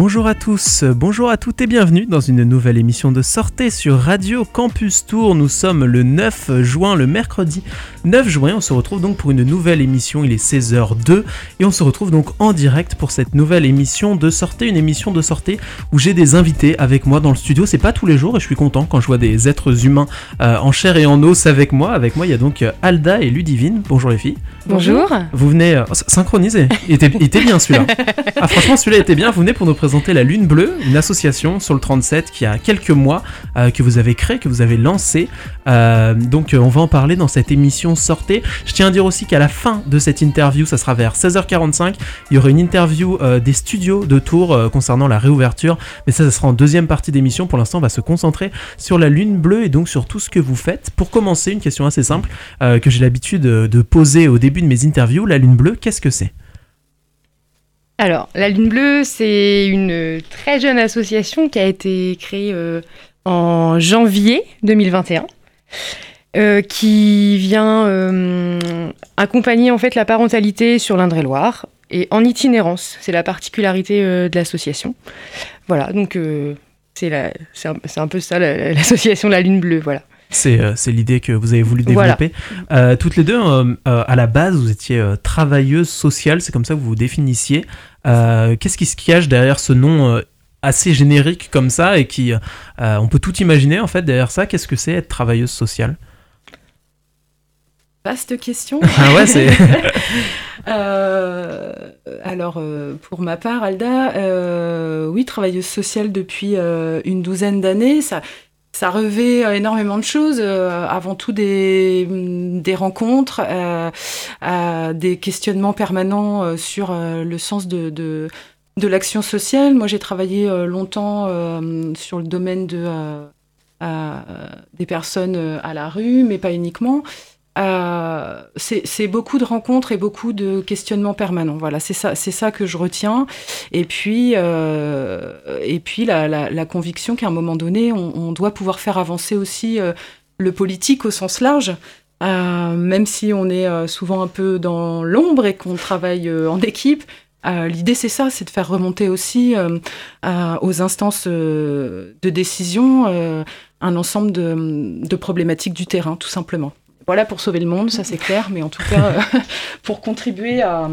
Bonjour à tous, bonjour à toutes et bienvenue dans une nouvelle émission de Sortez sur Radio Campus Tour. Nous sommes le 9 juin, le mercredi 9 juin. On se retrouve donc pour une nouvelle émission. Il est 16h02 et on se retrouve donc en direct pour cette nouvelle émission de Sortez, une émission de Sortez où j'ai des invités avec moi dans le studio. C'est pas tous les jours et je suis content quand je vois des êtres humains euh, en chair et en os avec moi. Avec moi, il y a donc euh, Alda et Ludivine. Bonjour les filles. Bonjour. Vous venez euh, synchroniser. Il était, il était bien celui-là. Ah, franchement, celui-là était bien. Vous venez pour nous présenter la Lune Bleue, une association sur le 37 qui a quelques mois euh, que vous avez créé, que vous avez lancé. Euh, donc on va en parler dans cette émission Sortez. Je tiens à dire aussi qu'à la fin de cette interview, ça sera vers 16h45, il y aura une interview des studios de Tours concernant la réouverture. Mais ça, ça sera en deuxième partie d'émission. Pour l'instant, on va se concentrer sur la Lune Bleue et donc sur tout ce que vous faites. Pour commencer, une question assez simple que j'ai l'habitude de poser au début de mes interviews. La Lune Bleue, qu'est-ce que c'est? Alors, la Lune Bleue, c'est une très jeune association qui a été créée euh, en janvier 2021. Euh, qui vient euh, accompagner en fait la parentalité sur l'Indre-et-Loire et en itinérance. C'est la particularité de l'association. Voilà, donc c'est un, un, peu ça l'association La Lune Bleue. Voilà. C'est l'idée que vous avez voulu développer. toutes les deux, à la base, vous étiez travailleuse sociale, c'est comme ça que vous vous définissiez. Euh, qu'est-ce qui se cache derrière ce nom euh, assez générique comme ça et qui euh, on peut tout imaginer en fait derrière ça? Qu'est-ce que c'est être travailleuse sociale? Vaste question. Ah ouais, c'est. alors, pour ma part, Alda, oui, travailleuse sociale depuis une douzaine d'années. Ça, ça revêt euh, énormément de choses, euh, avant tout des, mm, des rencontres, euh, des questionnements permanents sur le sens de, de, de l'action sociale. Moi, j'ai travaillé longtemps sur le domaine de, des personnes à la rue, mais pas uniquement. Euh, c'est beaucoup de rencontres et beaucoup de questionnements permanents. Voilà, c'est ça, ça que je retiens. Et puis, euh, et puis la, conviction qu'à un moment donné, on, doit pouvoir faire avancer aussi euh, le politique au sens large. Même si on est souvent un peu dans l'ombre et qu'on travaille en équipe, L'idée, c'est ça, c'est de faire remonter aussi aux instances de décision un ensemble de problématiques du terrain, tout simplement voilà pour sauver le monde, ça c'est clair, mais en tout cas euh, pour contribuer à,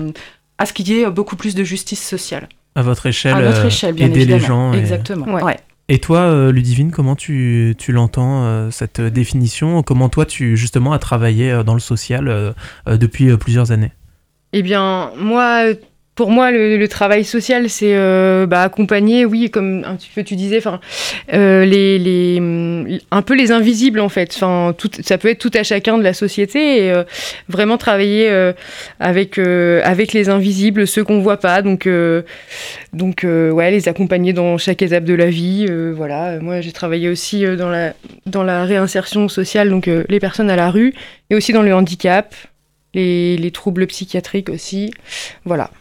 à ce qu'il y ait beaucoup plus de justice sociale. À votre échelle, à notre échelle bien aider les gens. Exactement. Ouais. Et toi, euh, Ludivine, comment tu, tu l'entends, euh, cette définition? Comment toi, tu justement as travaillé dans le social depuis plusieurs années? Eh bien, moi, pour moi, le, travail social, c'est euh, bah, accompagner, oui, comme un petit peu tu disais, enfin, euh, les, les, un peu les invisibles en fait. Enfin, tout, ça peut être tout à chacun de la société et euh, vraiment travailler avec avec les invisibles, ceux qu'on voit pas. Donc donc ouais, les accompagner dans chaque étape de la vie. voilà. Moi, j'ai travaillé aussi dans la dans la réinsertion sociale, donc les personnes à la rue et aussi dans le handicap, les, les troubles psychiatriques aussi. Voilà.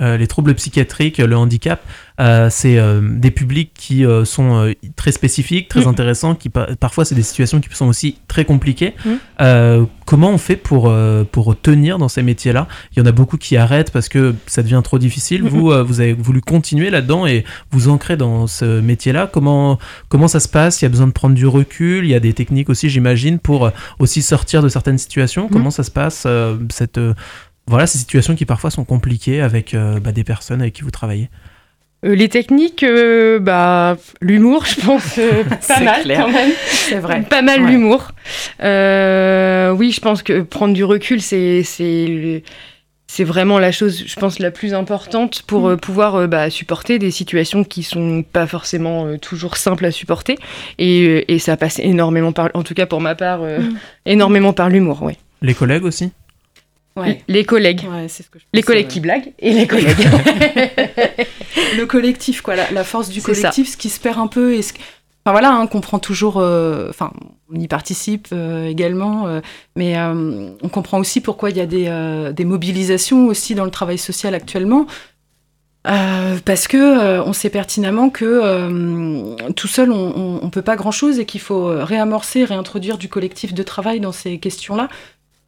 Euh, les troubles psychiatriques, le handicap, euh, c'est euh, des publics qui sont très spécifiques, très mm. intéressants, qui parfois c'est des situations qui sont aussi très compliquées. Mm. comment on fait pour, pour tenir dans ces métiers-là? Il y en a beaucoup qui arrêtent parce que ça devient trop difficile. Vous, vous avez voulu continuer là-dedans et vous ancrer dans ce métier-là. Comment, comment ça se passe? Il y a besoin de prendre du recul, il y a des techniques aussi, j'imagine, pour aussi sortir de certaines situations. Mm. Comment ça se passe cette voilà ces situations qui parfois sont compliquées avec euh, bah, des personnes avec qui vous travaillez euh, les techniques, euh, bah, l'humour, je pense, pas mal quand même. C'est vrai. Pas mal l'humour. oui, je pense que prendre du recul, c'est c'est vraiment la chose, je pense, la plus importante pour pouvoir bah, supporter des situations qui sont pas forcément toujours simples à supporter. Et, et, ça passe énormément par, en tout cas pour ma part, mm. énormément par l'humour, oui. Les collègues aussi? Les collègues. les collègues qui blaguent et les collègues. le collectif, quoi, la, force du collectif, ce qui se perd un peu et ce, Enfin voilà, hein, qu'on prend toujours, enfin on y participe également, mais on comprend aussi pourquoi il y a des, des, mobilisations aussi dans le travail social actuellement. parce que on sait pertinemment que tout seul on, ne peut pas grand chose et qu'il faut réamorcer, réintroduire du collectif de travail dans ces questions-là.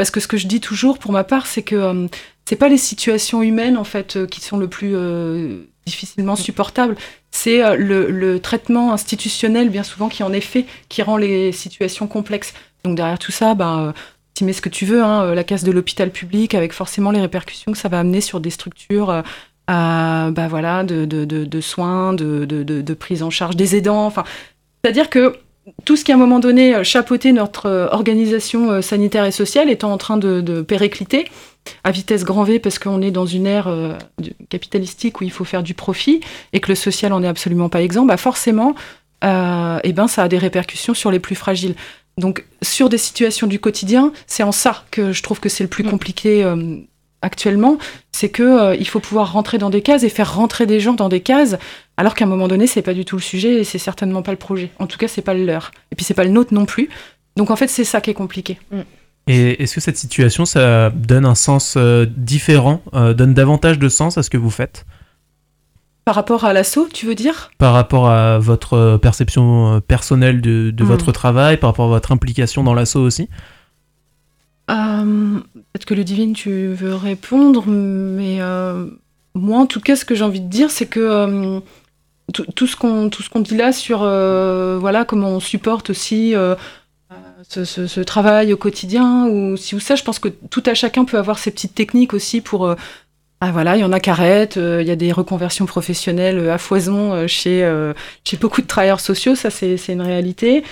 Parce que ce que je dis toujours pour ma part, c'est que c'est pas les situations humaines en fait euh, qui sont le plus euh, difficilement supportables, c'est euh, le, traitement institutionnel bien souvent qui en est fait, qui rend les situations complexes. Donc derrière tout ça, bah, tu mets ce que tu veux, hein, la casse de l'hôpital public avec forcément les répercussions que ça va amener sur des structures. bah voilà, de, de, de soins, de, prise en charge des aidants. Enfin, c'est-à-dire que tout ce qui à un moment donné chapeautait notre organisation sanitaire et sociale étant en train de, péricliter, à vitesse grand V parce qu'on est dans une ère euh, capitalistique où il faut faire du profit et que le social en est absolument pas exempt, bah forcément, euh, eh ben ça a des répercussions sur les plus fragiles. Donc sur des situations du quotidien, c'est en ça que je trouve que c'est le plus mm. compliqué euh, actuellement, c'est que il faut pouvoir rentrer dans des cases et faire rentrer des gens dans des cases, alors qu'à un moment donné, c'est pas du tout le sujet et c'est certainement pas le projet. En tout cas, c'est pas le leur. Et puis c'est pas le nôtre non plus. Donc en fait, c'est ça qui est compliqué. Mm. Et est-ce que cette situation, ça donne un sens euh, différent, euh, donne davantage de sens à ce que vous faites? Par rapport à l'assaut, tu veux dire? Par rapport à votre perception euh, personnelle de, hmm. votre travail, par rapport à votre implication dans l'assaut aussi? Peut-être que Ludivine, tu veux répondre, mais moi, en tout cas, ce que j'ai envie de dire, c'est que tout, ce qu'on tout ce qu'on dit là sur voilà comment on supporte aussi ce, travail au quotidien ou si ou ça, je pense que tout à chacun peut avoir ses petites techniques aussi pour euh, ah voilà, il y en a qui arrêtent, euh, il y a des reconversions professionnelles euh, à foison chez, chez beaucoup de travailleurs sociaux, ça c'est une réalité.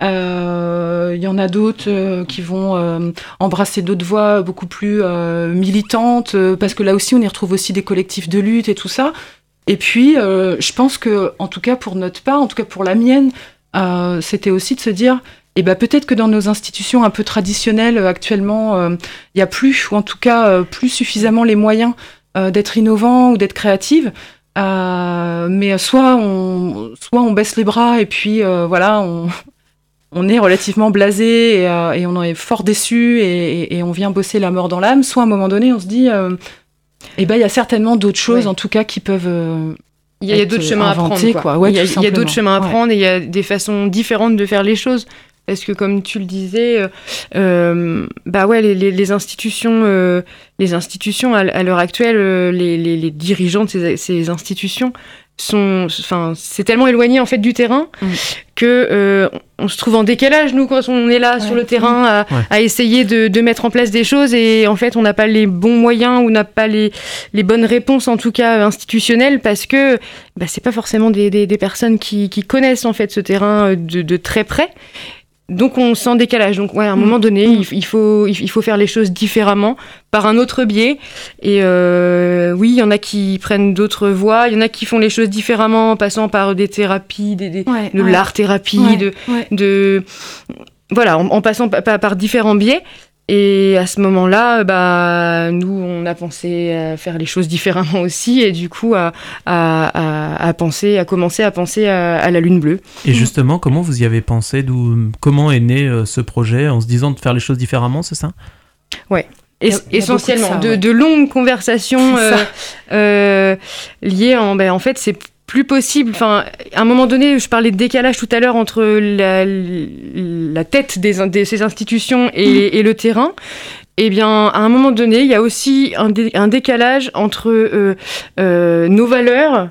Il y en a d'autres qui vont embrasser d'autres voies beaucoup plus militantes, parce que là aussi on y retrouve aussi des collectifs de lutte et tout ça. Et puis, je pense que, en tout cas pour notre part, en tout cas pour la mienne, c'était aussi de se dire, et ben peut-être que dans nos institutions un peu traditionnelles euh, actuellement, euh, il y a plus, ou en tout cas euh, plus suffisamment les moyens d'être innovant ou d'être créative. mais soit on, soit on baisse les bras et puis voilà, on, on est relativement blasé et, on en est fort déçu et, on vient bosser la mort dans l'âme. Soit à un moment donné, on se dit, eh ben il y a certainement d'autres choses en tout cas qui peuvent il y a, d'autres chemins à prendre. il y a, d'autres chemins à prendre et il y a des façons différentes de faire les choses. Parce que comme tu le disais, euh, euh, bah ouais, les, les, institutions, euh, les institutions à, l'heure actuelle, les, les, dirigeants de ces, ces institutions sont, enfin, c'est tellement éloigné en fait du terrain mm. que on se trouve en décalage nous quand on est là sur le terrain à, à essayer de, de, mettre en place des choses et en fait on n'a pas les bons moyens ou n'a pas les, les bonnes réponses en tout cas institutionnelles parce que bah, c'est pas forcément des, des, des personnes qui, qui, connaissent en fait ce terrain de, de très près donc on sent décalage. Donc ouais, à un moment donné, il, faut, il faut faire les choses différemment, par un autre biais. Et euh, oui, il y en a qui prennent d'autres voies, il y en a qui font les choses différemment en passant par des thérapies, des, de l'art-thérapie, de, de... Voilà, en, passant par différents biais. Et à ce moment-là, bah, nous, on a pensé à faire les choses différemment aussi, et du coup, à, à, à, penser, à commencer à penser à, la Lune bleue. Et justement, comment vous y avez pensé D'où, comment est né euh, ce projet en se disant de faire les choses différemment, c'est ça? Ouais. essentiellement, de, longues conversations euh, euh, liées en, ben, en fait, c'est plus possible. Enfin, à un moment donné, je parlais de décalage tout à l'heure entre la, la tête des, de ces institutions et, et, le terrain. Eh bien, à un moment donné, il y a aussi un, un décalage entre euh, euh, nos valeurs,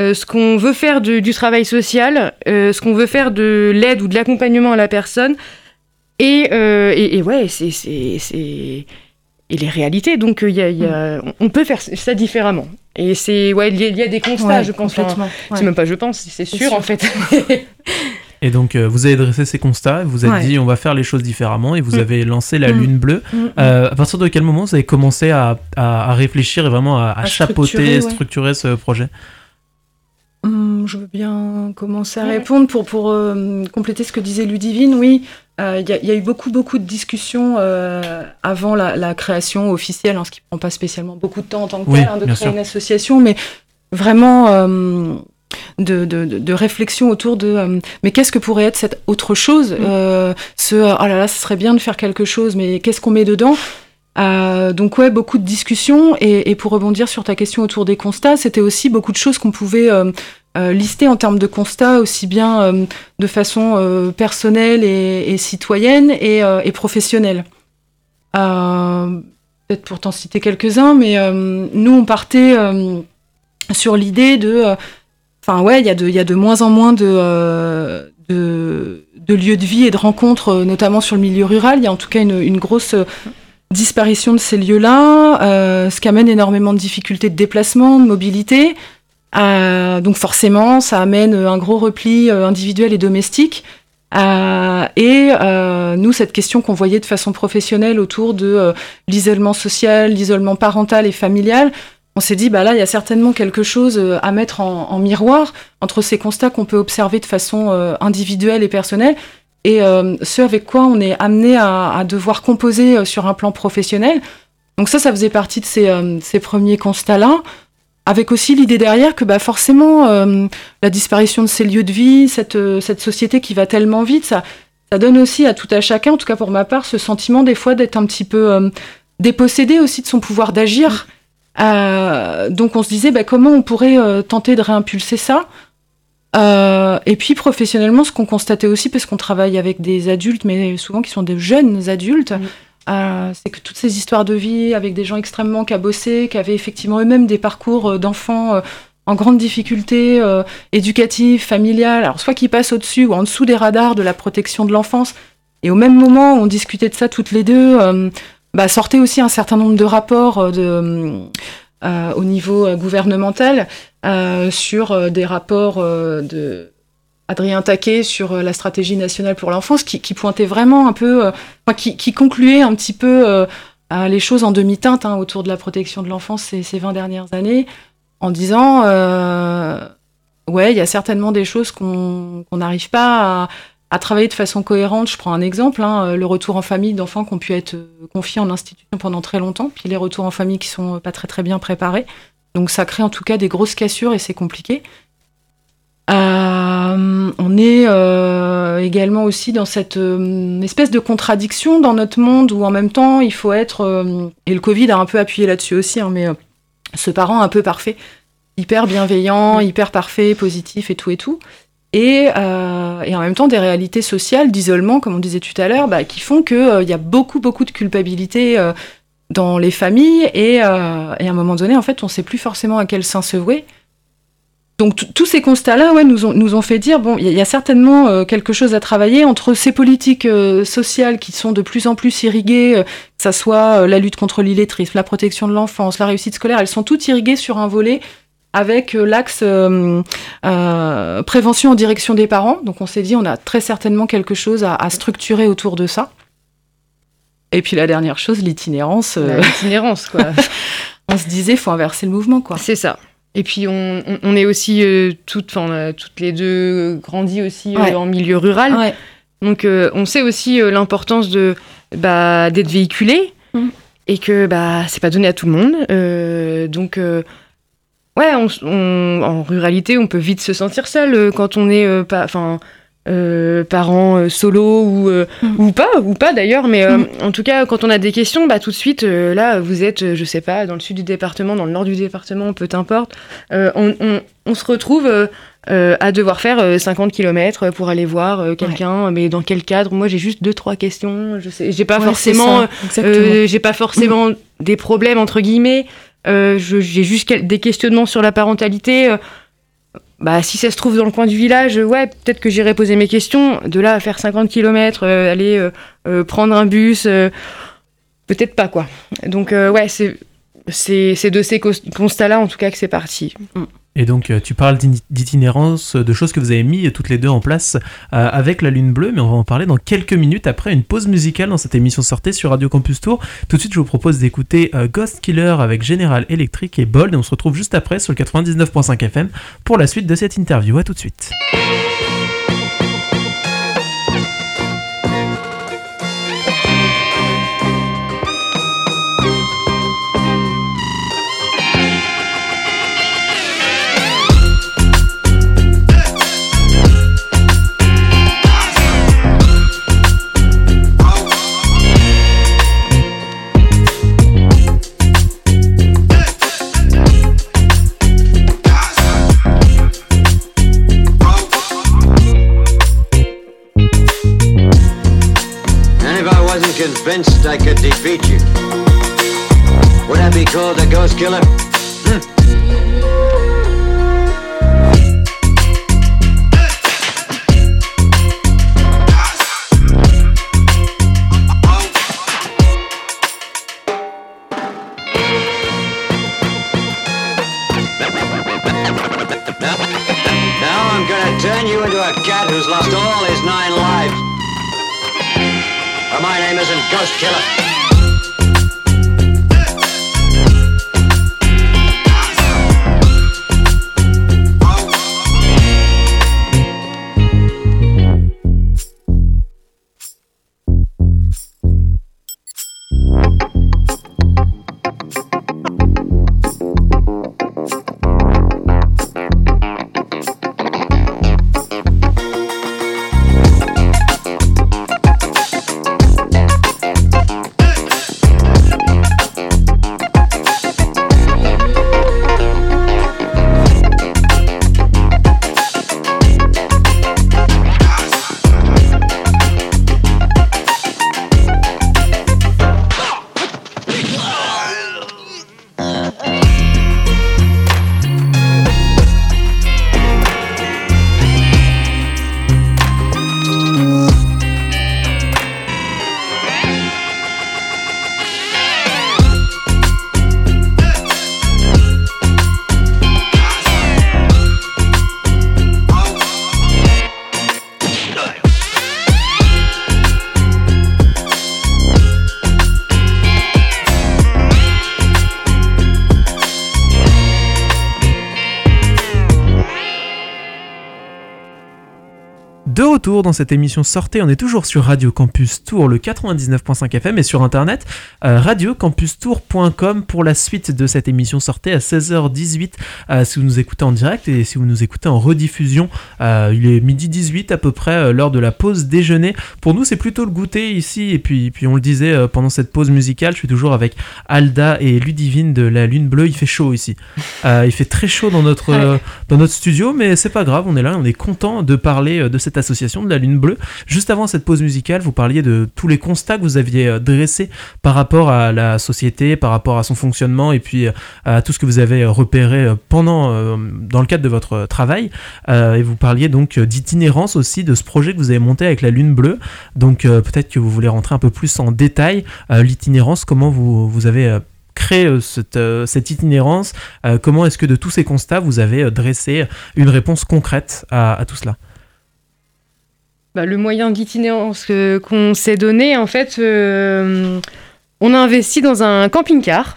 euh, ce qu'on veut faire du, du travail social, ce qu'on veut faire de l'aide ou de l'accompagnement à la personne, et, et, et ouais, c'est et les réalités. Donc, il y a, y a, on peut faire ça différemment. Et c'est, ouais, il y, a des constats, je pense. C'est même pas je pense, c'est sûr, en fait. Et donc, euh, vous avez dressé ces constats, vous avez dit on va faire les choses différemment et vous mm. avez lancé la mm. Lune Bleue. Mm, euh, à partir de quel moment vous avez commencé à, à, réfléchir et vraiment à, chapeauter, structurer, ce projet? Je veux bien commencer à répondre pour, pour euh, compléter ce que disait Ludivine. Oui, il y, y, a eu beaucoup, beaucoup de discussions avant la, la, création officielle, hein, ce qui ne prend pas spécialement beaucoup de temps en tant que tel, hein, de créer une association, mais vraiment de, de, de, réflexion autour de mais qu'est-ce que pourrait être cette autre chose mm. ce oh là là ce serait bien de faire quelque chose mais qu'est-ce qu'on met dedans? Donc ouais beaucoup de discussions et, pour rebondir sur ta question autour des constats c'était aussi beaucoup de choses qu'on pouvait euh, listé en termes de constats aussi bien euh, de façon euh, personnelle et, citoyenne et, professionnelle. Peut-être pour t'en citer quelques-uns, mais nous on partait sur l'idée de, enfin ouais, il y, a de, moins en moins de, lieux de vie et de rencontres, notamment sur le milieu rural. Il y a en tout cas une grosse disparition de ces lieux-là, ce qui amène énormément de difficultés de déplacement, de mobilité. Euh, donc forcément, ça amène un gros repli euh, individuel et domestique. Euh, et nous, cette question qu'on voyait de façon professionnelle autour de l'isolement social, l'isolement parental et familial, on s'est dit, bah là, il y a certainement quelque chose à mettre en, miroir entre ces constats qu'on peut observer de façon individuelle et personnelle et ce avec quoi on est amené à, devoir composer sur un plan professionnel. Donc ça, ça faisait partie de ces premiers constats-là avec aussi l'idée derrière que bah, forcément, euh, la disparition de ces lieux de vie, cette, euh, cette société qui va tellement vite, ça, ça donne aussi à tout à chacun, en tout cas pour ma part, ce sentiment des fois d'être un petit peu euh, dépossédé aussi de son pouvoir d'agir. donc on se disait bah, comment on pourrait tenter de réimpulser ça. Et puis professionnellement, ce qu'on constatait aussi, parce qu'on travaille avec des adultes, mais souvent qui sont des jeunes adultes. Euh, c'est que toutes ces histoires de vie avec des gens extrêmement cabossés, qui avaient effectivement eux-mêmes des parcours euh, d'enfants euh, en grande difficulté éducative, familiale, alors soit qui passent au-dessus ou en dessous des radars de la protection de l'enfance. Et au même moment, on discutait de ça toutes les deux, bah, sortait aussi un certain nombre de rapports de, au niveau gouvernemental sur des rapports de Adrien Taquet sur euh, la stratégie nationale pour l'enfance, qui, pointait vraiment un peu, euh, qui, concluait un petit peu euh, les choses en demi-teinte hein, autour de la protection de l'enfance ces, ces 20 dernières années, en disant ouais, il y a certainement des choses qu'on n'arrive pas à, travailler de façon cohérente. Je prends un exemple, hein, le retour en famille d'enfants qui ont pu être confiés en institution pendant très longtemps, puis les retours en famille qui sont pas très très bien préparés. Donc ça crée en tout cas des grosses cassures et c'est compliqué. Euh, on est euh, également aussi dans cette euh, espèce de contradiction dans notre monde où en même temps il faut être, et le Covid a un peu appuyé là-dessus aussi, hein, mais ce parent un peu parfait, hyper bienveillant, hyper parfait, positif et tout et tout. Et, et, en même temps des réalités sociales d'isolement, comme on disait tout à l'heure, bah, qui font qu'il y a beaucoup, beaucoup de culpabilité dans les familles et, et, à un moment donné, en fait, on ne sait plus forcément à quel sein se vouer. Donc tous ces constats-là ouais, nous, ont, nous ont fait dire, bon, il y, a certainement euh, quelque chose à travailler entre ces politiques euh, sociales qui sont de plus en plus irriguées, euh, que ça soit la lutte contre l'illettrisme, la protection de l'enfance, la réussite scolaire, elles sont toutes irriguées sur un volet avec l'axe prévention en direction des parents. Donc on s'est dit, on a très certainement quelque chose à, structurer autour de ça. Et puis la dernière chose, l'itinérance. L'itinérance, quoi. on se disait, faut inverser le mouvement, quoi. C'est ça. Et puis on, on, est aussi euh, toutes, toutes les deux grandi aussi euh, en milieu rural. Donc euh, on sait aussi l'importance de bah, d'être véhiculé mm. et que bah c'est pas donné à tout le monde. donc ouais, on, en ruralité on peut vite se sentir seul quand on est pas, enfin euh, parents euh, solo ou, euh, mm. ou pas, ou pas d'ailleurs, mais mm. en tout cas, quand on a des questions, bah, tout de suite, là, vous êtes, je sais pas, dans le sud du département, dans le nord du département, peu importe, on, on, se retrouve à devoir faire 50 km pour aller voir quelqu'un, mais dans quel cadre? Moi, j'ai juste deux, trois questions, je sais, j'ai pas, forcément, j'ai pas forcément des problèmes, entre guillemets, j'ai juste des questionnements sur la parentalité bah, si ça se trouve dans le coin du village, ouais, peut-être que j'irai poser mes questions. De là à faire 50 km, euh, aller euh, euh, prendre un bus, peut-être pas, quoi. Donc, ouais, c'est, c'est, de ces constats-là, en tout cas, que c'est parti. Mm. Et donc, tu parles d'itinérance, de choses que vous avez mis toutes les deux en place avec la Lune Bleue, mais on va en parler dans quelques minutes après une pause musicale dans cette émission sortie sur Radio Campus Tour. Tout de suite, je vous propose d'écouter Ghost Killer avec General Electric et Bold, et on se retrouve juste après sur le 99.5 FM pour la suite de cette interview. À tout de suite. Convinced I could defeat you. Would I be called a ghost killer? Retour dans cette émission Sortez. On est toujours sur Radio Campus Tour, le 99.5 FM et sur internet euh, radiocampustour.com pour la suite de cette émission Sortez à 16h18 euh, si vous nous écoutez en direct et si vous nous écoutez en rediffusion. Euh, il est midi 18 à peu près l'heure de la pause déjeuner. Pour nous, c'est plutôt le goûter ici et puis, puis on le disait pendant cette pause musicale, je suis toujours avec Alda et Ludivine de la Lune Bleue. Il fait chaud ici. il fait très chaud dans notre, dans notre studio, mais c'est pas grave, on est là, on est content de parler de cette association de la Lune Bleue. Juste avant cette pause musicale, vous parliez de tous les constats que vous aviez euh, dressés par rapport à la société, par rapport à son fonctionnement et puis euh, à tout ce que vous avez euh, repéré pendant, dans le cadre de votre travail. et vous parliez donc d'itinérance aussi, de ce projet que vous avez monté avec la Lune Bleue. Donc peut-être que vous voulez rentrer un peu plus en détail. L'itinérance, comment vous, avez créé cette, itinérance Comment est-ce que de tous ces constats, vous avez dressé une réponse concrète à tout cela? Bah, le moyen d'itinérance qu'on s'est donné, en fait, euh, on a investi dans un camping-car.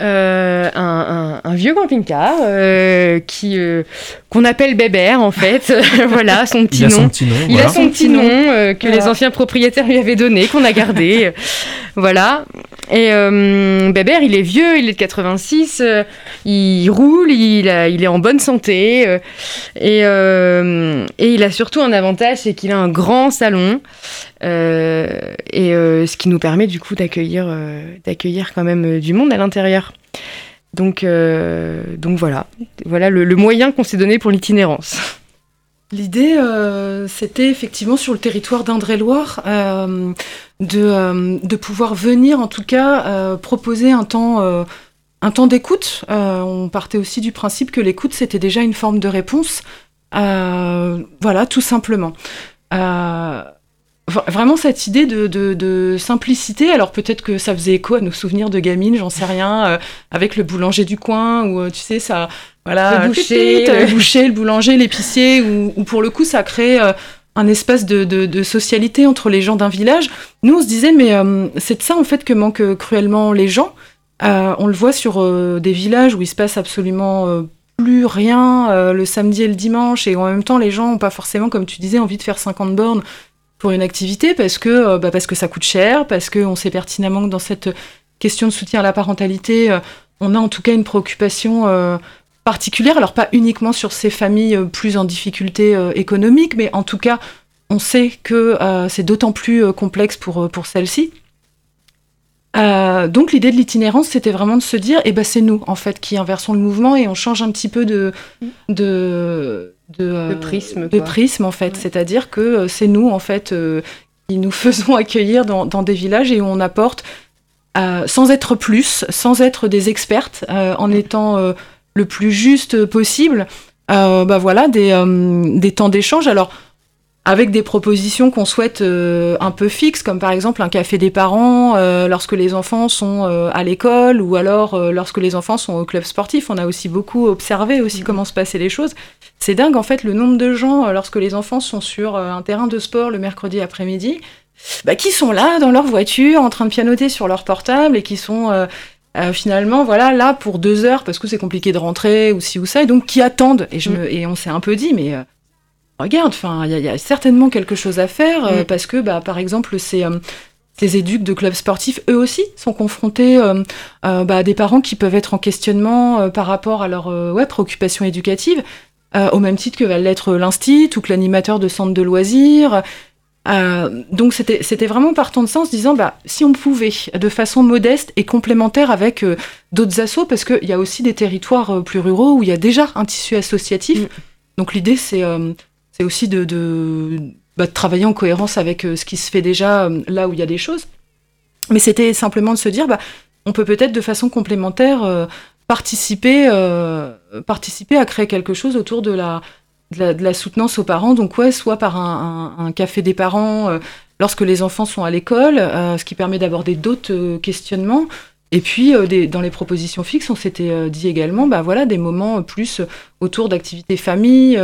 Euh, un, vieux camping-car euh, qui qu'on appelle Bébert en fait voilà son petit nom. il a son petit nom que les anciens propriétaires lui avaient donné qu'on a gardé voilà et euh, Bébert, il est vieux, il est de 86, euh, il roule, il, a, il, est en bonne santé. Euh, et, euh, et, il a surtout un avantage, c'est qu'il a un grand salon. et ce qui nous permet du coup d'accueillir, d'accueillir quand même du monde à l'intérieur. Donc, donc voilà, voilà le, moyen qu'on s'est donné pour l'itinérance. L'idée, c'était effectivement sur le territoire d'Indre-et-Loire de, euh, de pouvoir venir, en tout cas, euh, proposer euh, un temps d'écoute. on partait aussi du principe que l'écoute, c'était déjà une forme de réponse. voilà, tout simplement. Vraiment cette idée de, de, simplicité, alors peut-être que ça faisait écho à nos souvenirs de gamine, j'en sais rien, avec le boulanger du coin, ou tu sais, ça, voilà, le boucher, le, boucher, le boulanger, l'épicier, ou pour le coup ça crée un espace de, socialité entre les gens d'un village. Nous, on se disait, mais euh, c'est de ça en fait que manquent cruellement les gens. Euh, on le voit sur euh, des villages où il se passe absolument plus rien le samedi et le dimanche, et en même temps, les gens n'ont pas forcément, comme tu disais, envie de faire 50 bornes pour une activité parce que, bah, parce que ça coûte cher, parce qu'on sait pertinemment que dans cette question de soutien à la parentalité, on a en tout cas une préoccupation particulière, alors pas uniquement sur ces familles euh, plus en difficulté euh, économique, mais en tout cas, on sait que euh, c'est d'autant plus complexe pour, pour celles-ci. donc l'idée de l'itinérance, c'était vraiment de se dire, eh ben c'est nous en fait qui inversons le mouvement et on change un petit peu de de, de, prisme, de prisme en fait. C'est-à-dire que c'est nous en fait qui nous faisons accueillir dans, dans des villages et où on apporte, euh, sans être plus, sans être des expertes, euh, en étant euh, le plus juste possible, bah voilà, des, des temps d'échange. Alors, avec des propositions qu'on souhaite un peu fixes, comme par exemple un café des parents lorsque les enfants sont à l'école ou alors lorsque les enfants sont au club sportif. On a aussi beaucoup observé aussi mmh. comment se passaient les choses. C'est dingue en fait le nombre de gens lorsque les enfants sont sur un terrain de sport le mercredi après-midi bah, qui sont là dans leur voiture en train de pianoter sur leur portable et qui sont euh, euh, finalement voilà là pour deux heures parce que c'est compliqué de rentrer ou ci ou ça et donc qui attendent et je mm. et on s'est un peu dit mais euh, regarde enfin il y, a certainement quelque chose à faire mm. parce que bah par exemple ces ces éduques de clubs sportifs, eux aussi, sont confrontés bah, à des parents qui peuvent être en questionnement par rapport à leur ouais, préoccupation éducative, au même titre que va l'être l'instit ou que l'animateur de centre de loisirs, euh, donc c'était vraiment partant de ça en se disant bah, si on pouvait de façon modeste et complémentaire avec euh, d'autres assos, parce qu'il y a aussi des territoires euh, plus ruraux où il y a déjà un tissu associatif. Mm. Donc l'idée c'est aussi de, bah, de, travailler en cohérence avec ce qui se fait déjà là où il y a des choses. Mais c'était simplement de se dire bah, on peut peut-être de façon complémentaire participer, participer à créer quelque chose autour de la soutenance aux parents, donc ouais, soit par un, café des parents euh, lorsque les enfants sont à l'école, euh, ce qui permet d'aborder d'autres euh, questionnements. Et puis dans les propositions fixes, on s'était dit également, bah voilà, des moments plus autour d'activités famille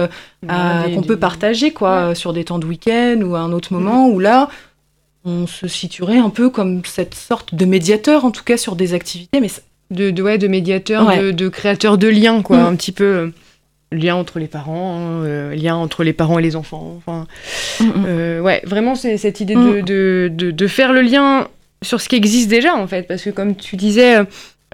qu'on peut partager quoi, sur des temps de week-end ou à un autre moment où là, on se situerait un peu comme cette sorte de médiateur, en tout cas sur des activités, mais de, de ouais, de médiateur, de, créateur de liens quoi, mm. un petit peu lien entre les parents, euh, lien entre les parents et les enfants. Enfin, mm, mm. Euh, ouais, vraiment, c'est cette idée de, de, de, faire le lien sur ce qui existe déjà, en fait. Parce que, comme tu disais,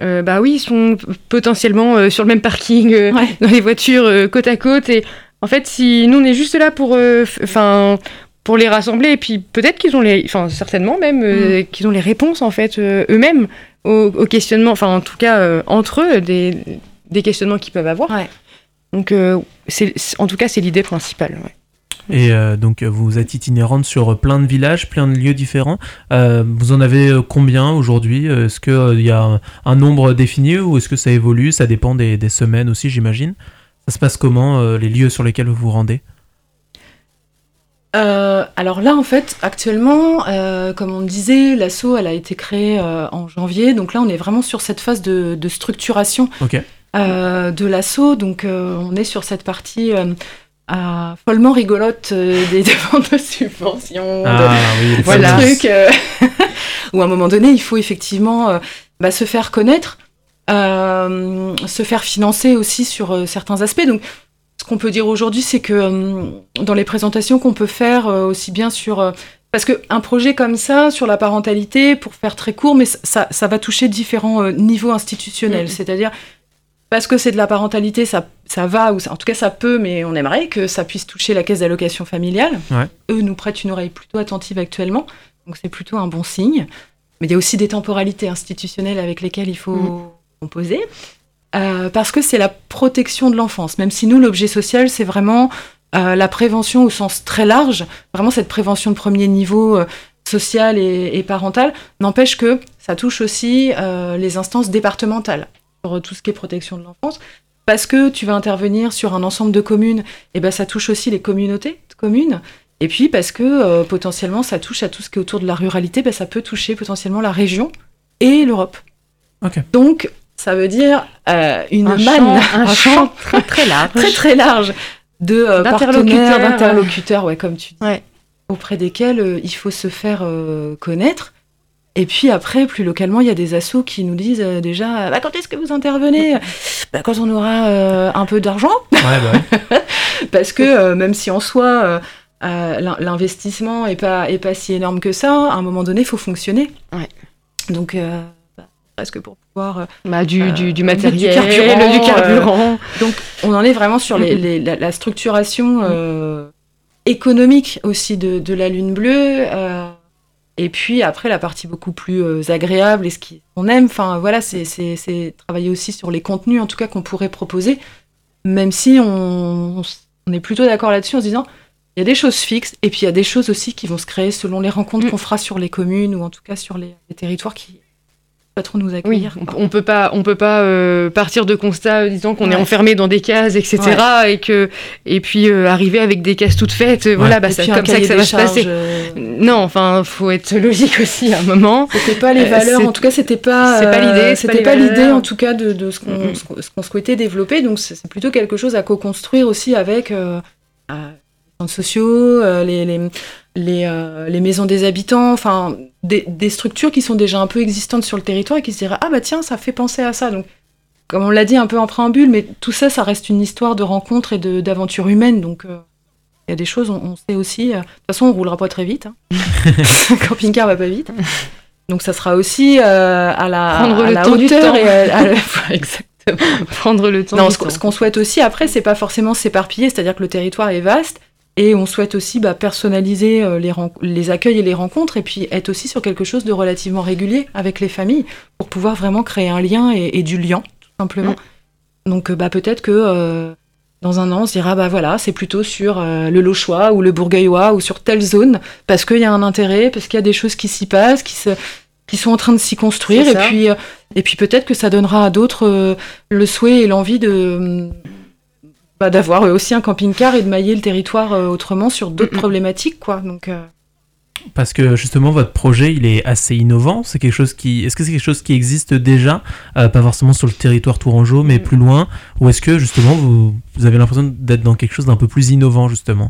euh, bah oui, ils sont potentiellement sur le même parking, dans les voitures côte à côte. Et en fait, si nous, on est juste là pour, enfin, pour les rassembler, et puis peut-être qu'ils ont les. Enfin, certainement même, qu'ils ont les réponses, en fait, eux-mêmes aux, questionnements, enfin, en tout cas, entre eux, des, des questionnements qu'ils peuvent avoir. Ouais. Donc, euh, c'est, en tout cas, c'est l'idée principale. Et euh, donc vous êtes itinérante sur plein de villages, plein de lieux différents. Euh, vous en avez combien aujourd'hui? Est-ce qu'il y a un, nombre défini ou est-ce que ça évolue? Ça dépend des, semaines aussi, j'imagine. Ça se passe comment les lieux sur lesquels vous vous rendez? Alors là, en fait, actuellement, comme on disait, l'asso, elle a été créée en janvier, donc là, on est vraiment sur cette phase de, de structuration. Ok. Euh, de l'assaut. Donc euh, on est sur cette partie euh, follement rigolote des demandes de subventions, ah, oui, voilà, trucs où à un moment donné il faut effectivement bah, se faire connaître, se faire financer aussi sur certains aspects. Donc ce qu'on peut dire aujourd'hui, c'est que dans les présentations qu'on peut faire aussi bien sur parce qu'un projet comme ça, sur la parentalité, pour faire très court, mais ça, ça va toucher différents niveaux institutionnels. C'est-à-dire, parce que c'est de la parentalité, ça, ça va, ou en tout cas ça peut, mais on aimerait que ça puisse toucher la caisse d'allocation familiale. Eux nous prêtent une oreille plutôt attentive actuellement, donc c'est plutôt un bon signe. Mais il y a aussi des temporalités institutionnelles avec lesquelles il faut mm. composer. Euh, parce que c'est la protection de l'enfance, même si nous, l'objet social, c'est vraiment euh, la prévention au sens très large, vraiment cette prévention de premier niveau euh, social et, et parental, n'empêche que ça touche aussi les instances départementales sur tout ce qui est protection de l'enfance. Parce que tu vas intervenir sur un ensemble de communes, et eh ben ça touche aussi les communautés de communes. Et puis parce que euh, potentiellement ça touche à tout ce qui est autour de la ruralité, ben, ça peut toucher potentiellement la région et l'Europe. Donc ça veut dire euh, une un manne, un, champ très très large, très très large de euh, partenaires, d'interlocuteurs, ouais, comme tu dis, auprès desquels il faut se faire connaître et puis après, plus localement, il y a des assos qui nous disent euh, déjà bah, quand est-ce que vous intervenez? Bah, Quand on aura euh, un peu d'argent. Ouais, bah Parce que euh, même si en soi, l'investissement n'est pas, est pas si énorme que ça, à un moment donné, il faut fonctionner. Ouais. Donc, bah, presque pour pouvoir. Bah, du, du, du, matériel, du carburant. Du carburant. donc, on en est vraiment sur les, la, structuration économique aussi de, de la Lune Bleue. Et puis après, la partie beaucoup plus euh, agréable et ce qu'on aime, enfin voilà, c'est travailler aussi sur les contenus, en tout cas, qu'on pourrait proposer, même si on, on est plutôt d'accord là-dessus en se disant, il y a des choses fixes, et puis il y a des choses aussi qui vont se créer selon les rencontres Mm. qu'on fera sur les communes, ou en tout cas sur les, les territoires qui pas trop nous Oui, accueillir. on, on peut pas, on peut pas euh, partir de constats euh, disant qu'on est enfermé dans des cases, etc. Et que, et puis euh, arriver avec des cases toutes faites. euh, Voilà, bah, c'est comme ça que ça va se passer. euh, Non, enfin, faut être logique aussi à un moment. C'était pas les valeurs, en tout cas, c'était pas. c'est pas l'idée, euh, C'était pas l'idée, en tout cas, de, de ce qu'on souhaitait développer. Donc, c'est c'est plutôt quelque chose à co-construire aussi avec sociaux, euh, les, les, les, euh, les maisons des habitants, enfin, des, des structures qui sont déjà un peu existantes sur le territoire et qui se diraient Ah, bah tiens, ça fait penser à ça. Donc, comme on l'a dit un peu en préambule, mais tout ça, ça reste une histoire de rencontre et de- d'aventure humaine. Donc, euh, il y a des choses, on, sait aussi. de toute façon, on roulera pas très vite. hein. Camping-car va pas vite. Donc, ça sera aussi euh, à la, Prendre à le la temps du hauteur temps. et à, à la- Exactement. Prendre le temps. Non, ce, ce qu'on souhaite aussi après, c'est pas forcément s'éparpiller, c'est-à-dire que le territoire est vaste et on souhaite aussi bah, personnaliser euh, les, accueils et les rencontres et puis être aussi sur quelque chose de relativement régulier avec les familles pour pouvoir vraiment créer un lien et, et du lien, tout simplement. Donc euh, bah, peut-être que euh, dans un an, on se dira bah voilà, c'est plutôt sur euh, le Lochois ou le Bourgueillois ou sur telle zone parce qu'il y a un intérêt, parce qu'il y a des choses qui s'y passent, qui se qui sont en train de s'y construire et puis et puis peut-être que ça donnera à d'autres euh, le souhait et l'envie de bah, d'avoir euh, aussi un camping-car et de mailler le territoire euh, autrement sur d'autres problématiques quoi. Donc euh, Parce que justement, votre projet, il est assez innovant. C'est quelque chose qui, est-ce que c'est quelque chose qui existe déjà, euh, pas forcément sur le territoire tourangeau, mais Mm. plus loin, ou est-ce que justement vous, vous avez l'impression d'être dans quelque chose d'un peu plus innovant justement?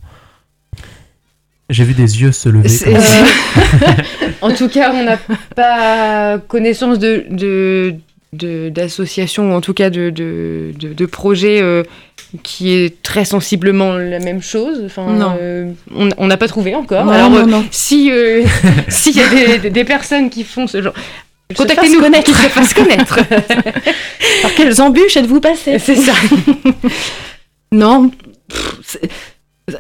J'ai vu des yeux se lever. C'est- comme ça. En tout cas, on n'a pas connaissance de, d'associations, ou en tout cas de, de, de, de projets euh, qui est très sensiblement la même chose. Enfin, Non. euh, on n'a pas trouvé encore. non, Alors, non, euh, non. si euh, s'il y a des, des- des personnes qui font ce genre, contactez-nous, fasse connaître. se fassent connaître. Par quelles embûches êtes-vous passé C'est ça. Non, pff,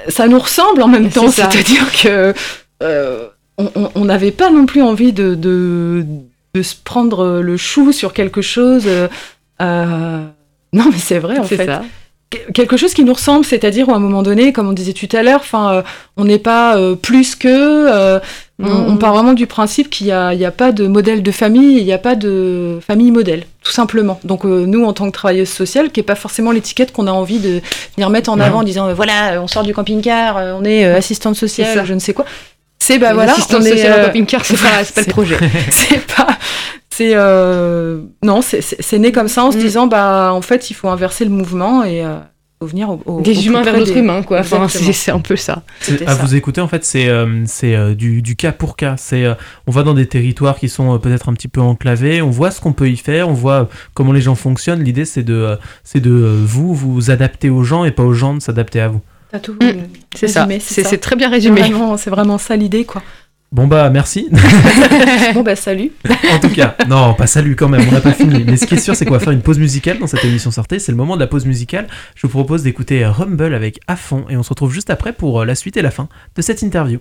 ça nous ressemble en même temps, c'est-à-dire que euh, on- n'avait pas non plus envie de, de, de se prendre le chou sur quelque chose. non, mais c'est vrai en C'est fait. ça. Que- Quelque chose qui nous ressemble, c'est-à-dire à un moment donné, comme on disait tout à l'heure, enfin, euh, on n'est pas euh, plus que. euh, on, Mhm. on part vraiment du principe qu'il n'y a, a pas de modèle de famille, il n'y a pas de famille modèle, tout simplement. Donc euh, nous, en tant que travailleuse sociale, qui n'est pas forcément l'étiquette qu'on a envie de venir mettre en Ouais. avant en disant voilà, on sort du camping-car, on est euh, assistante sociale, je ne sais quoi. C'est bah voilà, on est, euh, c'est pas, le projet. c'est pas c'est euh, non c'est- né comme ça en se Mm. disant bah en fait il faut inverser le mouvement et euh, faut venir au, au- Des humains vers d'autres des- humains, quoi. Enfin, c'est un peu ça. À ça. vous écouter, en fait, c'est euh, c'est euh, du, du cas pour cas. C'est euh, on va dans des territoires qui sont euh, peut-être un petit peu enclavés, on voit ce qu'on peut y faire, on voit comment les gens fonctionnent. L'idée, c'est de euh, c'est de euh, vous vous adapter aux gens et pas aux gens de s'adapter à vous. Mm. C'est ça. C'est très bien résumé. C'est vraiment, ça l'idée, quoi. Bon bah merci. bon bah salut. en tout cas, non pas salut quand même, on n'a pas fini. Mais ce qui est sûr c'est qu'on va faire une pause musicale dans cette émission sortée, c'est le moment de la pause musicale. Je vous propose d'écouter Rumble avec à fond et on se retrouve juste après pour euh, la suite et la fin de cette interview.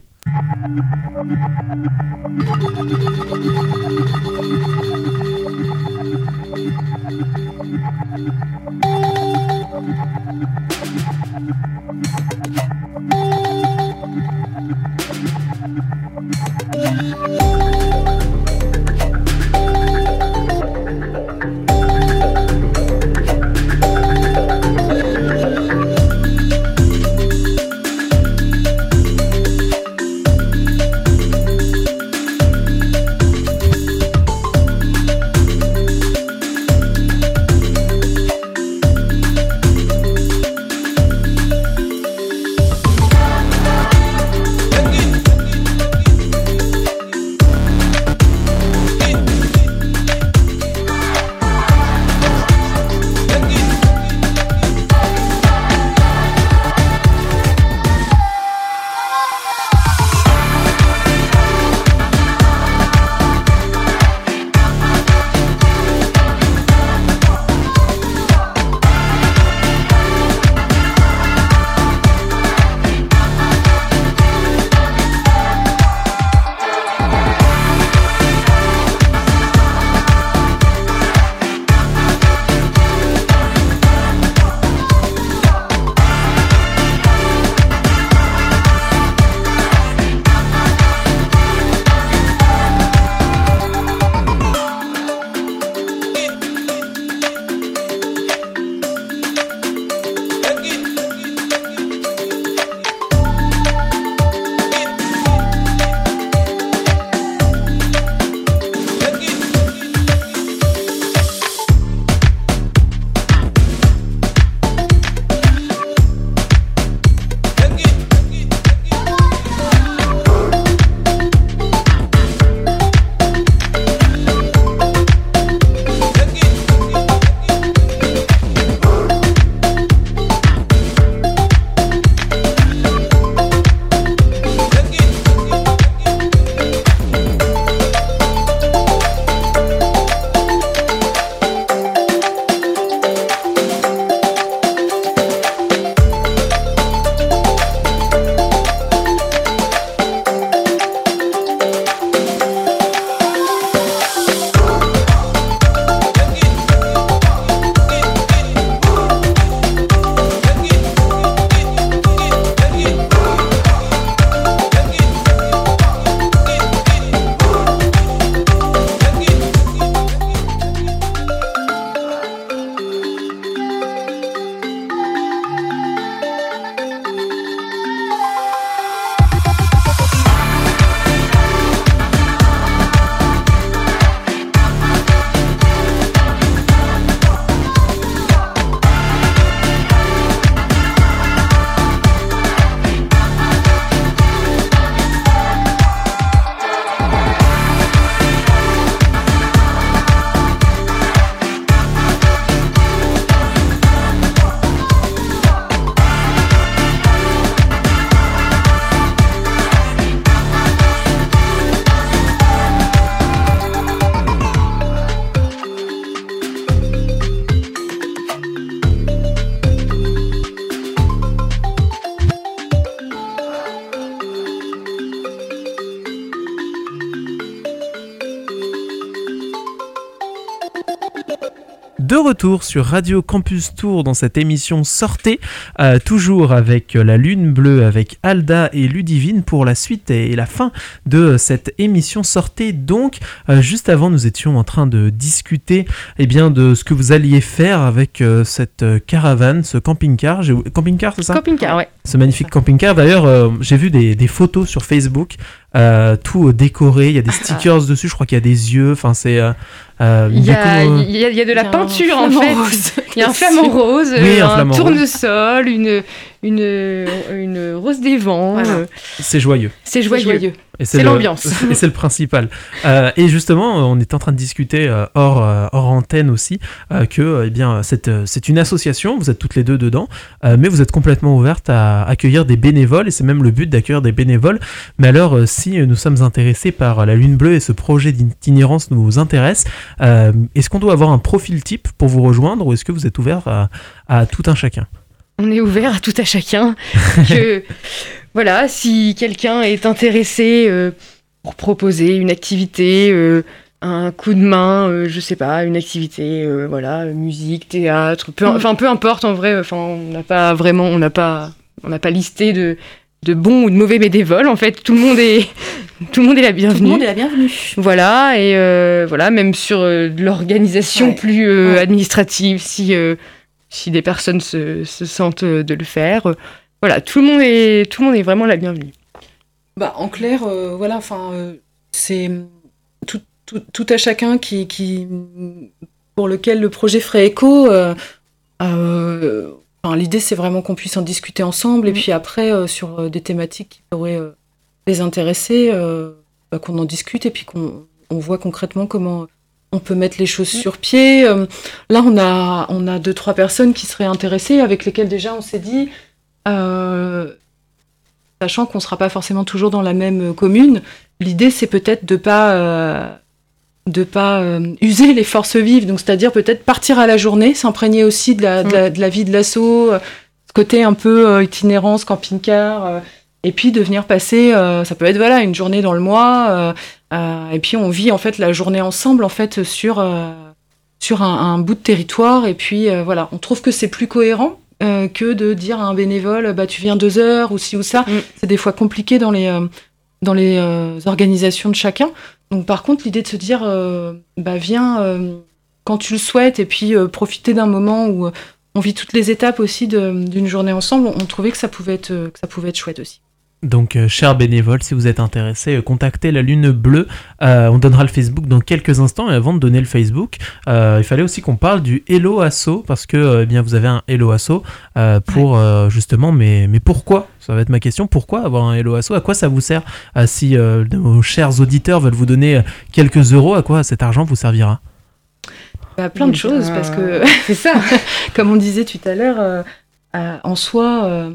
Retour sur Radio Campus Tour dans cette émission Sortez, euh, toujours avec la Lune Bleue, avec Alda et Ludivine pour la suite et la fin de cette émission Sortez. Donc, euh, juste avant, nous étions en train de discuter eh bien, de ce que vous alliez faire avec euh, cette caravane, ce camping-car. Camping-car, c'est ça? Camping-car, ouais. Ce magnifique camping-car. D'ailleurs, j'ai vu des, des, photos sur Facebook, tout décoré, il y a des stickers dessus, je crois qu'il y a des yeux, enfin c'est... Euh, il, y a, il, y a, il, y a, de la peinture en fait. Il y a un flamant rose, oui, un, un tournesol, une, une, une rose des vents. Voilà. C'est joyeux. C'est joyeux. joyeux. C'est l'ambiance. Et c'est le principal. Euh, et justement, on est en train de discuter euh, hors, euh, hors antenne aussi euh, que eh bien, c'est une association, vous êtes toutes les deux dedans, euh, mais vous êtes complètement ouverte à accueillir des bénévoles, et c'est même le but d'accueillir des bénévoles. Mais alors, si nous sommes intéressés par la Lune Bleue et ce projet d'itinérance nous intéresse, est-ce qu'on doit avoir un profil type pour vous rejoindre, ou est-ce que vous êtes ouvert à, à tout un chacun? On est ouvert à tout à chacun. que, voilà, si quelqu'un est intéressé euh, pour proposer une activité, euh, un coup de main, euh, je sais pas, une activité, voilà, musique, théâtre, peu, enfin peu importe en vrai. Enfin, on n'a pas vraiment, on n'a pas, on n'a pas listé de de bons ou de mauvais bénévoles. En fait, tout le monde est, tout le monde est la bienvenue. Tout le monde est la bienvenue. Voilà, et voilà, même sur l'organisation plus administrative, si si des personnes se, sentent de le faire. Voilà, tout le monde est, tout le monde est vraiment la bienvenue. Bah, en clair, euh, voilà, enfin, euh, c'est tout, tout, tout, à chacun qui, qui, pour lequel le projet ferait écho. Euh, L'idée, c'est vraiment qu'on puisse en discuter ensemble, et mm. puis après, sur des thématiques qui pourraient les intéresser, bah, qu'on en discute, et puis qu'on on voit concrètement comment on peut mettre les choses sur pied. Euh, là, on a, on a deux, trois personnes qui seraient intéressées, avec lesquelles déjà on s'est dit, euh, sachant qu'on ne sera pas forcément toujours dans la même commune, l'idée c'est peut-être de pas, euh, de pas user les forces vives, donc c'est-à-dire peut-être partir à la journée, s'imprégner aussi de la, de la, vie de l'assaut, ce côté un peu itinérance, camping-car et puis de venir passer, ça peut être voilà une journée dans le mois, euh, et puis on vit en fait la journée ensemble en fait sur euh, sur un, bout de territoire. Et puis euh, voilà, on trouve que c'est plus cohérent que de dire à un bénévole bah tu viens deux heures ou ci ou ça. Mm. C'est des fois compliqué dans les dans les organisations de chacun. Donc par contre l'idée de se dire bah viens quand tu le souhaites et puis profiter d'un moment où on vit toutes les étapes aussi d'une journée ensemble, on, trouvait que ça pouvait être que ça pouvait être chouette aussi. Donc, cher chers bénévoles, si vous êtes intéressés, euh, contactez la Lune Bleue. Euh, on donnera le Facebook dans quelques instants. Et avant de donner le Facebook, euh, il fallait aussi qu'on parle du Hello Asso parce que eh bien vous avez un Hello Asso pour justement. Mais mais pourquoi? Ça va être ma question. Pourquoi avoir un Hello Asso? À quoi ça vous sert? Si nos chers auditeurs veulent vous donner quelques euros, à quoi cet argent vous servira? Bah, Plein de choses parce que c'est ça. Comme on disait tout à l'heure, en soi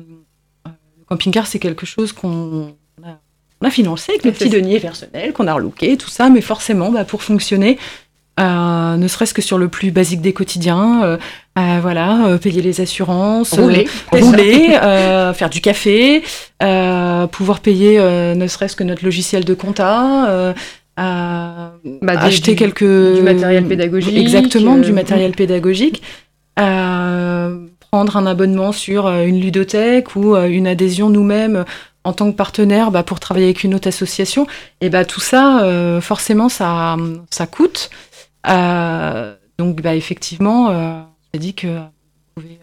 camping-car, c'est quelque chose qu'on a, financé avec nos petits deniers personnels, qu'on a relooké, tout ça, mais forcément, bah, pour fonctionner, euh, ne serait-ce que sur le plus basique des quotidiens, euh, euh, voilà, payer les assurances, rouler, rouler faire du café, pouvoir payer ne serait-ce que notre logiciel de compta. Bah, acheter quelques du matériel pédagogique exactement du matériel pédagogique prendre un abonnement sur euh, une ludothèque ou euh, une adhésion nous-mêmes en tant que partenaire bah, pour travailler avec une autre association, et bah, tout ça, euh, forcément, ça, ça coûte. donc, bah, effectivement, on a dit que vous pouvez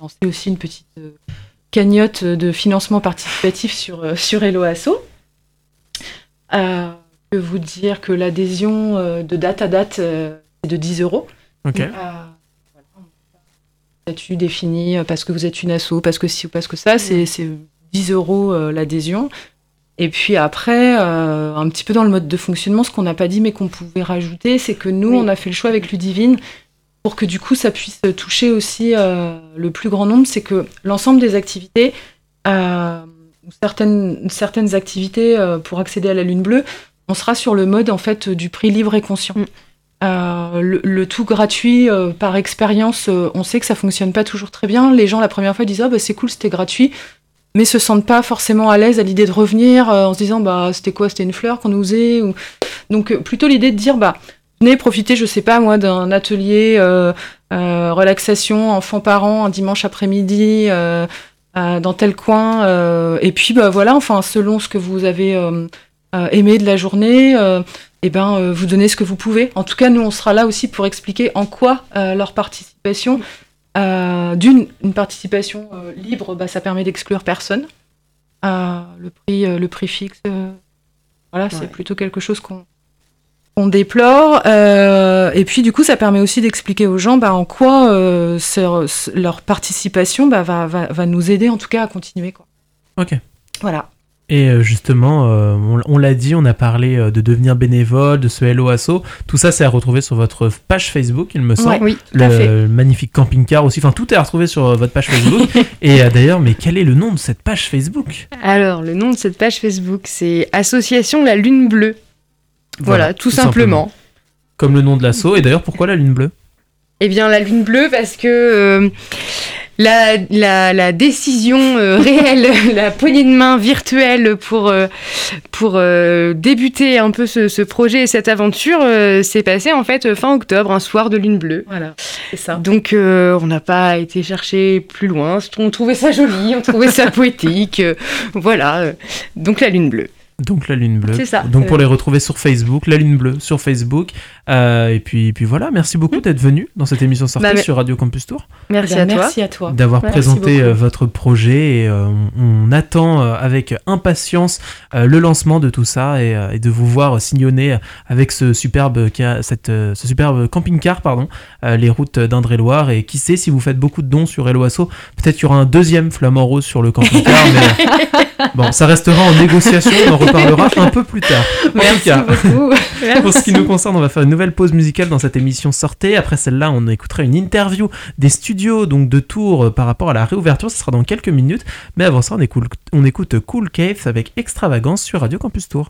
lancer aussi une petite cagnotte de financement participatif sur, sur Hello Asso. Euh, je peux vous dire que l'adhésion de date à date, est de 10 euros. Ok statut défini euh, parce que vous êtes une asso, parce que si ou parce que ça, c'est 10 euros euh, l'adhésion. Et puis après, euh, un petit peu dans le mode de fonctionnement, ce qu'on n'a pas dit mais qu'on pouvait rajouter, c'est que nous, on a fait le choix avec Ludivine pour que du coup ça puisse toucher aussi le plus grand nombre, c'est que l'ensemble des activités, certaines, certaines activités pour accéder à la Lune Bleue, on sera sur le mode en fait du prix libre et conscient. Mm. Euh, le, tout gratuit euh, par expérience, euh, on sait que ça fonctionne pas toujours très bien. Les gens la première fois disent ah bah c'est cool, c'était gratuit, mais se sentent pas forcément à l'aise à l'idée de revenir en se disant bah c'était quoi, c'était une fleur qu'on nous faisait ou... Donc plutôt l'idée de dire bah venez profiter, je sais pas moi, d'un atelier relaxation enfant-parent un dimanche après-midi dans tel coin. et puis bah voilà, enfin selon ce que vous avez aimé de la journée eh ben, euh, vous donnez ce que vous pouvez. En tout cas, nous, on sera là aussi pour expliquer en quoi euh, leur participation, euh, d'une une participation libre, bah, ça permet d'exclure personne. le, prix, le prix fixe, voilà, c'est plutôt quelque chose qu'on on déplore. et puis, du coup, ça permet aussi d'expliquer aux gens bah, en quoi leur participation bah, va, va, va, nous aider, en tout cas, à continuer. Quoi. Ok. Voilà. Et euh, justement, euh, on, l'a dit, on a parlé euh, de devenir bénévole, de ce Hello Asso. Tout ça, c'est à retrouver sur votre page Facebook, il me semble. oui, tout le, à fait. magnifique camping-car aussi. Enfin, tout est à retrouver sur votre page Facebook. Et d'ailleurs, mais quel est le nom de cette page Facebook? Alors, le nom de cette page Facebook, c'est Association La Lune Bleue. Voilà, tout, simplement. Comme le nom de l'asso. Et d'ailleurs, pourquoi la Lune Bleue? Eh bien, la Lune Bleue, parce que la, la, décision euh, réelle, la poignée de main virtuelle pour, euh, pour euh, débuter un peu ce, projet et cette aventure s'est passée en fait fin octobre, un soir de lune bleue. Voilà, c'est ça. Donc on n'a pas été chercher plus loin, on trouvait ça joli, on trouvait ça poétique, voilà. Donc la lune bleue. Donc la lune bleue. C'est ça. Donc pour les retrouver sur Facebook, la lune bleue sur Facebook. Euh, et puis, puis voilà, merci beaucoup mm. d'être venu dans cette émission sortie bah, sur Radio Campus Tour. Merci, bah, à, toi. D'avoir présenté euh, votre projet et euh, on, attend avec impatience le lancement de tout ça et, de vous voir sillonner avec ce superbe, cette, ce superbe camping-car, pardon, les routes d'Indre-et-Loire. Et qui sait, si vous faites beaucoup de dons sur Hello peut-être qu'il y aura un deuxième flamant rose sur le camping-car. mais bon, ça restera en négociation, on en reparlera un peu plus tard. En Merci tout cas, beaucoup. pour ce qui nous concerne, on va faire une nouvelle pause musicale dans cette émission Sortez. Après celle-là, on écoutera une interview des studios donc de Tours euh, par rapport à la réouverture. Ce sera dans quelques minutes. Mais avant ça, on écoute, on écoute Cool Cave avec Extravagance sur Radio Campus Tour.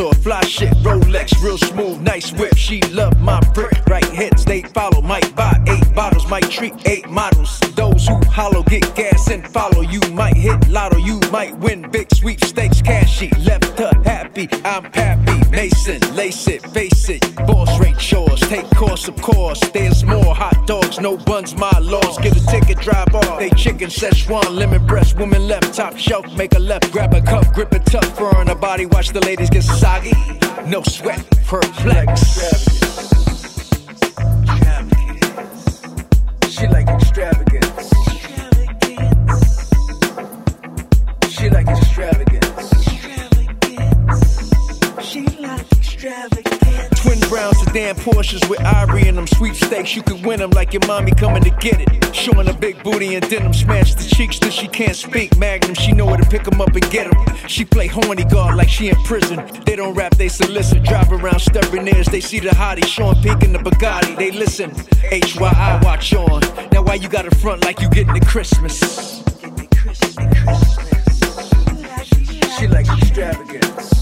Metaphor fly shit, Rolex, real smooth, nice whip. She love my brick, right hits, they follow. Might buy eight bottles, might treat eight models. Those who hollow get gas and follow. You might hit lotto, you might win big sweepstakes, cashy. Left her happy, I'm happy. Mason, lace it, face it. Boss rate chores, take course, of course. There's more hot dogs, no buns, my laws. Get a ticket, drive off. They chicken, Szechuan, lemon breast, woman left, top shelf, make a left. Grab a cup, grip it tough, fur on her body. Watch the ladies get soggy. No sweat, perplex. She like extravagance. She like extravagance. She like extravagance. Twin brown sedan Porsches with Ivory in them sweepstakes. You could win them like your mommy coming to get it. Showing a big booty and denim, smash the cheeks till she can't speak. Magnum, she know where to pick them up and get them. She play horny guard like she in prison. They don't rap, they solicit. Drive around stubborn ears, they see the hottie. Showing pink in the Bugatti, they listen. HYI watch on. Now why you got a front like you getting the Christmas? She like extravagance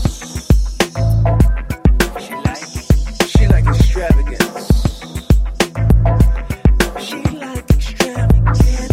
extravagance. She like extravagance.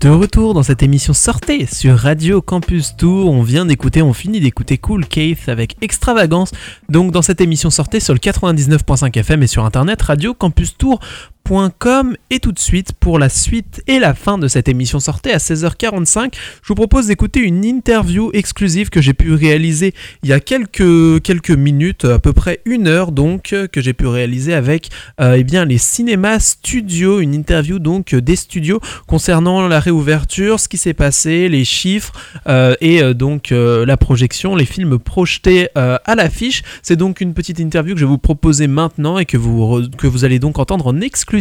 De retour dans cette émission Sortez sur Radio Campus Tour. On vient d'écouter, on finit d'écouter Cool Keith avec Extravagance. Donc dans cette émission Sortez sur le 99.5 FM et sur internet Radio Campus Tour et tout de suite pour la suite et la fin de cette émission sortée à 16h45, je vous propose d'écouter une interview exclusive que j'ai pu réaliser il y a quelques, quelques minutes, à peu près une heure donc, que j'ai pu réaliser avec euh, eh bien, les cinémas studios, une interview donc des studios concernant la réouverture, ce qui s'est passé, les chiffres euh, et euh, donc la projection, les films projetés à l'affiche. C'est donc une petite interview que je vais vous proposer maintenant et que vous, que vous allez donc entendre en exclusivité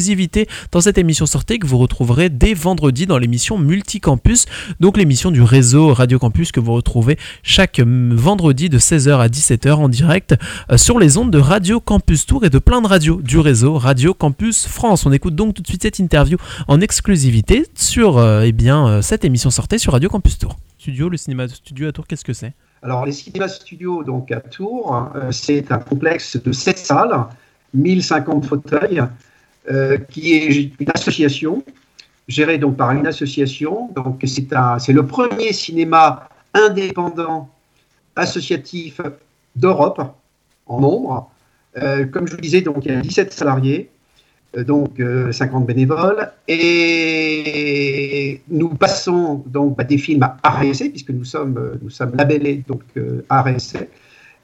dans cette émission sortie que vous retrouverez dès vendredi dans l'émission Multicampus, donc l'émission du réseau Radio Campus que vous retrouvez chaque vendredi de 16h à 17h en direct euh, sur les ondes de Radio Campus Tour et de plein de radios du réseau Radio Campus France. On écoute donc tout de suite cette interview en exclusivité sur euh, eh bien, euh, cette émission sortie sur Radio Campus Tour. Studio, le cinéma studio à Tours, qu'est-ce que c'est? Alors, les cinémas studios donc à Tours, c'est un complexe de 7 salles, 1050 fauteuils, euh, qui est une association gérée donc par une association. Donc c'est le premier cinéma indépendant associatif d'Europe en nombre. Euh, comme je vous disais, donc il y a 17 salariés, euh, donc 50 bénévoles, et nous passons donc bah, des films à RSC, puisque nous sommes, nous sommes labellés donc RSC,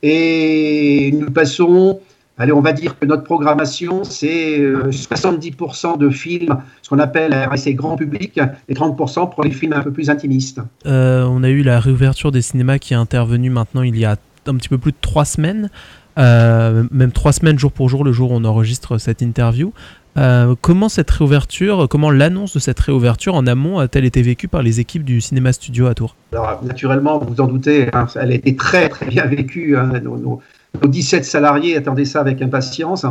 et nous passons Allez, on va dire que notre programmation, c'est 70% euh, de films, ce qu'on appelle RSC grand public, et 30% pour les films un peu plus intimistes. Euh, on a eu la réouverture des cinémas qui est intervenue maintenant il y a un petit peu plus de trois semaines, euh, même trois semaines jour pour jour, le jour où on enregistre cette interview. comment cette réouverture, comment l'annonce de cette réouverture en amont a-t-elle été vécue par les équipes du cinéma studio à Tours? Alors, naturellement, vous vous en doutez, hein, elle a été très très bien vécue. Hein, nos 17 salariés attendaient ça avec impatience.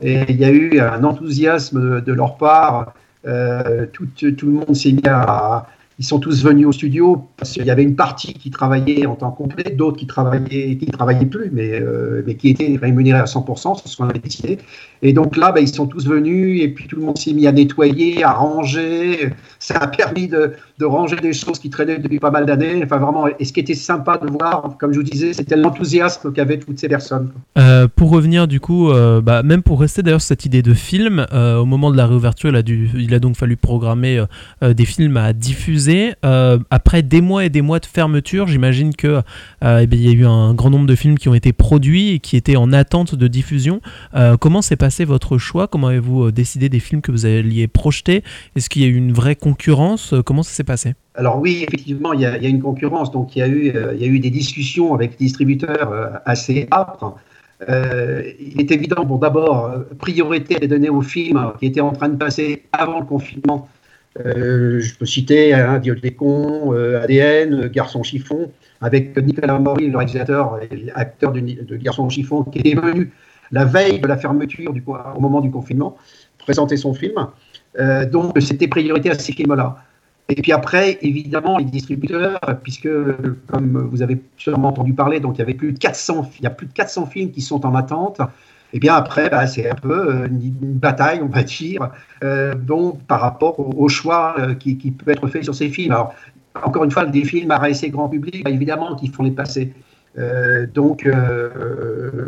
Et il y a eu un enthousiasme de, leur part. Euh, tout, le monde s'est mis à, ils sont tous venus au studio parce qu'il y avait une partie qui travaillait en temps complet, d'autres qui travaillaient, qui travaillaient plus, mais, euh, mais qui étaient rémunérés à 100%, c'est ce qu'on avait décidé. Et donc là, bah, ils sont tous venus et puis tout le monde s'est mis à nettoyer, à ranger. Ça a permis de, de ranger des choses qui traînaient depuis pas mal d'années. Enfin, vraiment, et ce qui était sympa de voir, comme je vous disais, c'était l'enthousiasme qu'avaient toutes ces personnes. Euh, pour revenir du coup, euh, bah, même pour rester d'ailleurs sur cette idée de film, au moment de la réouverture, il a, dû, il a donc fallu programmer des films à diffuser euh, après des mois et des mois de fermeture, j'imagine que euh, eh y a eu un grand nombre de films qui ont été produits et qui étaient en attente de diffusion. Euh, comment s'est passé votre choix? Comment avez-vous décidé des films que vous alliez projeter? Est-ce qu'il y a eu une vraie concurrence Comment ça s'est passé? Alors oui, effectivement, il y, a, une concurrence. Donc il y a eu, il y a eu des discussions avec les distributeurs assez âpres. il est évident, bon, d'abord, priorité à donner aux films qui étaient en train de passer avant le confinement euh, je peux citer hein, des cons, euh, ADN, Garçon chiffon, avec Nicolas Maury, le réalisateur et acteur de, Garçon chiffon, qui était venu la veille de la fermeture au moment du confinement présenter son film. Euh, donc c'était priorité à ces films-là. Et puis après, évidemment, les distributeurs, puisque comme vous avez sûrement entendu parler, donc il y avait plus de 400, il y a plus de 400 films qui sont en attente. Et bien après, bah, c'est un peu euh, une, bataille, on va dire, euh, par rapport au, choix euh, qui, peut être fait sur ces films. Alors, encore une fois, des films à réessayer grand public, bah, évidemment qu'il faut les passer. donc,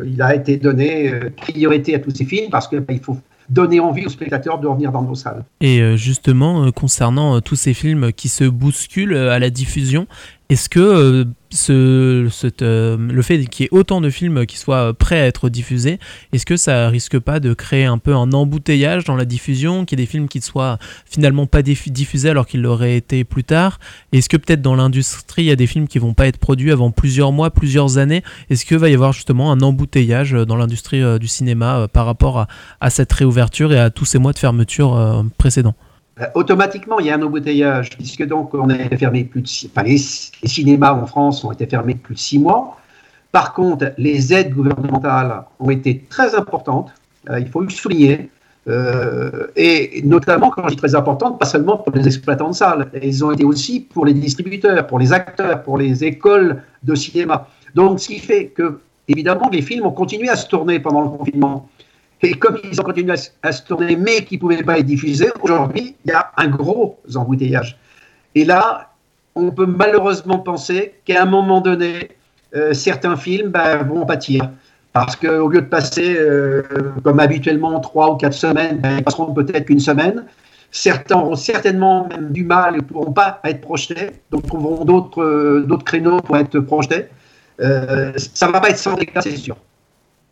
il a été donné priorité à tous ces films parce qu'il bah, faut donner envie aux spectateurs de revenir dans nos salles. Et justement, concernant tous ces films qui se bousculent à la diffusion, est-ce que euh, ce, euh, le fait qu'il y ait autant de films qui soient prêts à être diffusés, est-ce que ça risque pas de créer un peu un embouteillage dans la diffusion, qu'il y ait des films qui ne soient finalement pas diffusés alors qu'ils l'auraient été plus tard? Est-ce que peut-être dans l'industrie, il y a des films qui vont pas être produits avant plusieurs mois, plusieurs années? Est-ce qu'il va y avoir justement un embouteillage dans l'industrie euh, du cinéma par rapport à, cette réouverture et à tous ces mois de fermeture précédents? euh, automatiquement, il y a un embouteillage, puisque donc on a fermé plus de six, enfin, les, cinémas en France ont été fermés plus de six mois. Par contre, les aides gouvernementales ont été très importantes, euh, il faut le souligner, euh, et notamment, quand je dis très importantes, pas seulement pour les exploitants de salles, elles ont été aussi pour les distributeurs, pour les acteurs, pour les écoles de cinéma. Donc, ce qui fait que, évidemment, les films ont continué à se tourner pendant le confinement. Et comme ils ont continué à, se tourner, mais qui ne pouvaient pas être diffusés, aujourd'hui, il y a un gros embouteillage. Et là, on peut malheureusement penser qu'à un moment donné, euh, certains films ben, vont pâtir. Parce qu'au lieu de passer, euh, comme habituellement, trois ou quatre semaines, ben, ils passeront peut-être qu'une semaine. Certains auront certainement même du mal et ne pourront pas être projetés, donc trouveront d'autres euh, créneaux pour être projetés. ça ne va pas être sans dégâts, c'est sûr.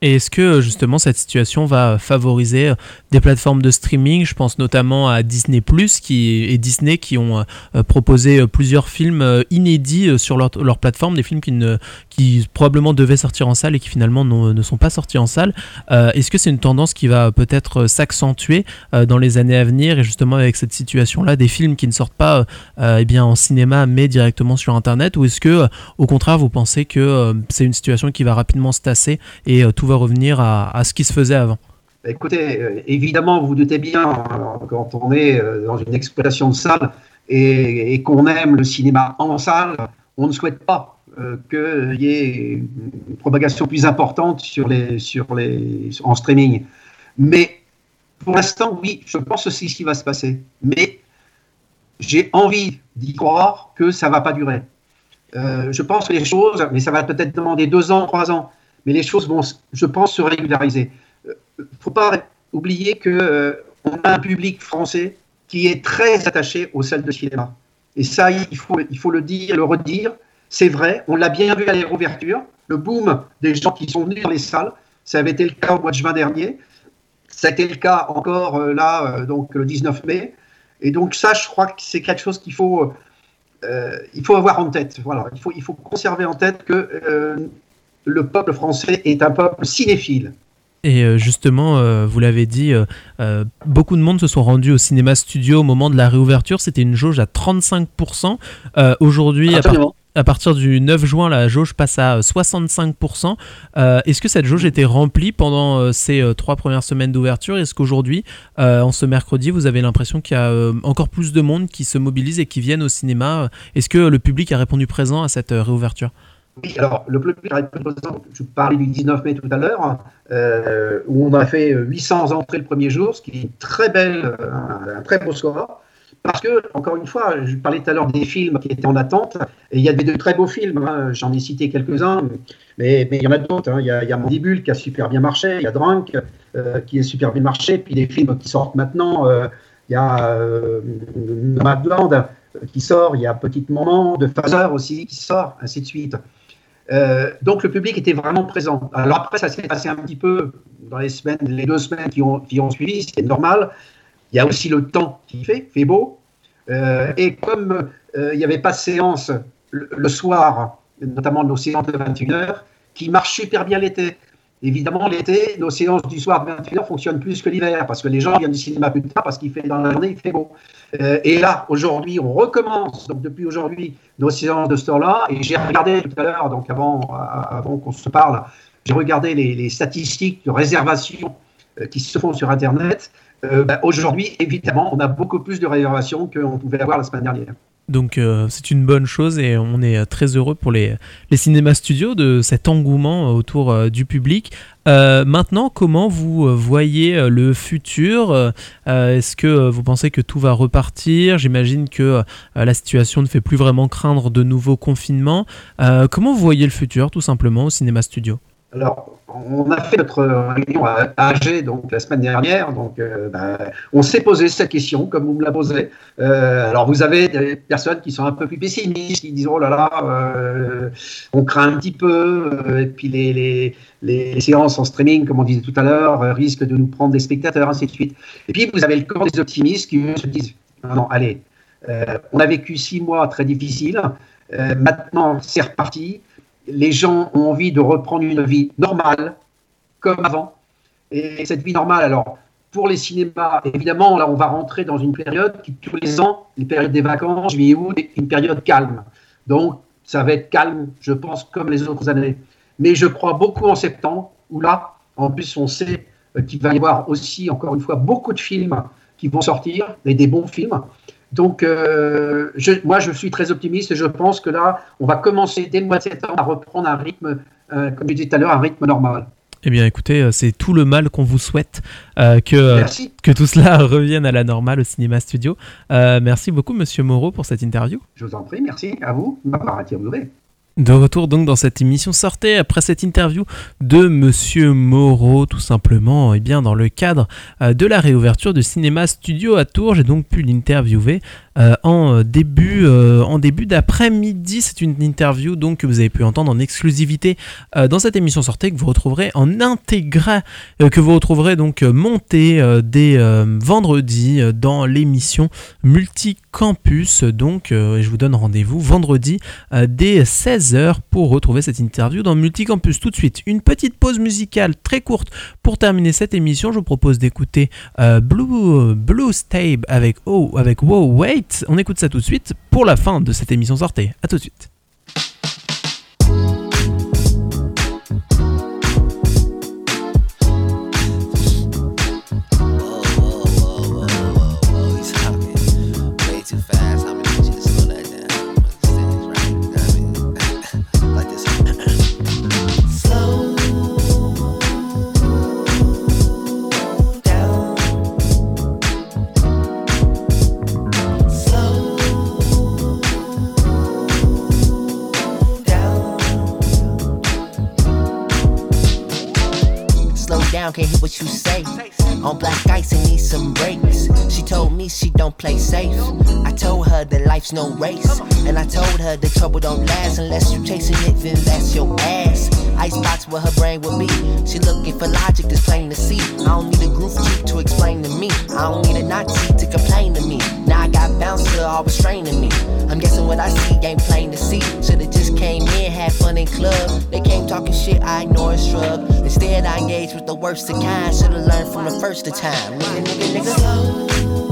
Et est-ce que justement cette situation va favoriser euh, des plateformes de streaming? Je pense notamment à Disney Plus qui et Disney qui ont euh, proposé euh, plusieurs films inédits sur leur, plateforme, des films qui, ne, qui probablement devaient sortir en salle et qui finalement ne sont pas sortis en salle. Est-ce que c'est une tendance qui va peut-être s'accentuer dans les années à venir? Et justement avec cette situation-là, des films qui ne sortent pas eh bien en cinéma mais directement sur Internet? Ou est-ce que au contraire vous pensez que c'est une situation qui va rapidement se tasser et tout va revenir à, ce qui se faisait avant Écoutez, euh, évidemment, vous, vous doutez bien, euh, quand on est euh, dans une exploitation de salle et, qu'on aime le cinéma en salle, on ne souhaite pas qu'il y ait une propagation plus importante sur les, sur les, en streaming. Mais pour l'instant, oui, je pense que c'est ce qui va se passer. Mais j'ai envie d'y croire que ça ne va pas durer. je pense que les choses, mais ça va peut-être demander deux ans, trois ans, mais les choses vont, je pense, se régulariser. Il euh, ne faut pas oublier qu'on euh, a un public français qui est très attaché aux salles de cinéma. Et ça, il faut, il faut le dire, le redire. C'est vrai, on l'a bien vu à l'ouverture, le boom des gens qui sont venus dans les salles. Ça avait été le cas au mois de juin dernier. Ça a été le cas encore euh, là, donc le 19 mai. Et donc ça, je crois que c'est quelque chose qu'il faut, il faut avoir en tête. Voilà, il faut, il faut conserver en tête que le peuple français est un peuple cinéphile. Et euh, justement, euh, vous l'avez dit, euh, beaucoup de monde se sont rendus au cinéma studio au moment de la réouverture. C'était une jauge à 35%. Aujourd'hui, à, partir du 9 juin, la jauge passe à 65%. Est-ce que cette jauge était remplie pendant ces trois premières semaines d'ouverture? Est-ce qu'aujourd'hui, en ce mercredi, vous avez l'impression qu'il y a encore plus de monde qui se mobilise et qui viennent au cinéma? Est-ce que le public a répondu présent à cette réouverture? Oui, alors le plus je parlais du 19 mai tout à l'heure, euh, où on a fait 800 entrées le premier jour, ce qui est très belle, un, très beau score. Parce que, encore une fois, je parlais tout à l'heure des films qui étaient en attente, et il y a de très beaux films, hein. j'en ai cité quelques-uns, mais, il y en a d'autres. Hein. Il, y a, Mandibule qui a super bien marché, il y a Drunk euh, qui a super bien marché, puis les films qui sortent maintenant, euh, il y a Madland qui sort, il y a Petite Moment, de Phaser aussi qui sort, ainsi de suite. Euh, donc le public était vraiment présent. Alors après, ça s'est passé un petit peu dans les semaines, les deux semaines qui ont, qui ont suivi, c'était normal. Il y a aussi le temps qui fait, fait beau. Euh, et comme euh, il n'y avait pas de séance le, soir, notamment nos séances de 21h, qui marchent super bien l'été. Évidemment, l'été, nos séances du soir de 21h fonctionnent plus que l'hiver, parce que les gens viennent du cinéma plus tard, parce qu'il fait dans la journée, il fait beau. Euh, et là, aujourd'hui, on recommence, donc depuis aujourd'hui, nos séances de ce temps-là. Et j'ai regardé tout à l'heure, donc avant, euh, qu'on se parle, j'ai regardé les, statistiques de réservation euh, qui se font sur Internet. Bah, aujourd'hui, évidemment, on a beaucoup plus de réservations qu'on pouvait avoir la semaine dernière. Donc c'est une bonne chose et on est très heureux pour les, les cinémas studios de cet engouement autour du public. Euh, maintenant, comment vous euh, voyez euh, le futur? Est-ce que vous pensez que tout va repartir? J'imagine que la situation ne fait plus vraiment craindre de nouveaux confinements. comment vous voyez le futur, tout simplement, au cinéma studio? Alors, on a fait notre réunion à AG donc, la semaine dernière. Donc, euh, ben, on s'est posé cette question, comme vous me la posez. Euh, alors, vous avez des personnes qui sont un peu plus pessimistes, qui disent Oh là là, euh, on craint un petit peu. et puis, les, les, les, séances en streaming, comme on disait tout à l'heure, risquent de nous prendre des spectateurs, ainsi de suite. Et puis, vous avez le corps des optimistes qui se disent Non, non, allez, on a vécu six mois très difficiles. maintenant, c'est reparti les gens ont envie de reprendre une vie normale, comme avant. Et cette vie normale, alors, pour les cinémas, évidemment, là, on va rentrer dans une période qui, tous les ans, les périodes des vacances, juillet, août, une période calme. Donc, ça va être calme, je pense, comme les autres années. Mais je crois beaucoup en septembre, où là, en plus, on sait euh, qu'il va y avoir aussi, encore une fois, beaucoup de films qui vont sortir, et des bons films. Donc, euh, moi, je suis très optimiste et je pense que là, on va commencer dès le mois de septembre à reprendre un rythme, euh, comme je disais tout à l'heure, un rythme normal. Eh bien, écoutez, euh, c'est tout le mal qu'on vous souhaite, euh, que, Merci. que tout cela revienne à la normale au cinéma studio. Merci beaucoup, monsieur Moreau, pour cette interview. Je vous en prie, merci à vous de m'avoir interviewé. De retour donc dans cette émission, sortez après cette interview de Monsieur Moreau, tout simplement, et bien dans le cadre euh, de la réouverture du cinéma studio à Tours, j'ai donc pu l'interviewer euh, en début, euh, en début d'après-midi. C'est une interview donc que vous avez pu entendre en exclusivité dans cette émission sortée que vous retrouverez en intégral, que vous retrouverez donc montée dès vendredi dans l'émission Multicampus. Donc, euh, je vous donne rendez-vous vendredi euh, dès 16h pour retrouver cette interview dans Multicampus. Tout de suite, une petite pause musicale très courte pour terminer cette émission. Je vous propose d'écouter euh, Blue, Blue Stable avec, oh, avec Wow Wait. On écoute ça tout de suite pour la fin de cette émission sortée. A tout de suite. Down, can't hear what you say. On black ice and need some brakes. She told me she don't play safe. I told her that life's no race. And I told her the trouble don't last unless you're chasing it, then that's your ass. Icebox where her brain would be. She looking for logic that's plain to see. I don't need a groove to explain to me. I don't need a Nazi to complain to me. Now I got bouncer all restraining me. I'm guessing what I see ain't plain to see. Should've just came in, had fun in club. They came talking shit, I ignore and shrug. Instead, I engaged with the worst of kind. Should've learned from the first of time. Slow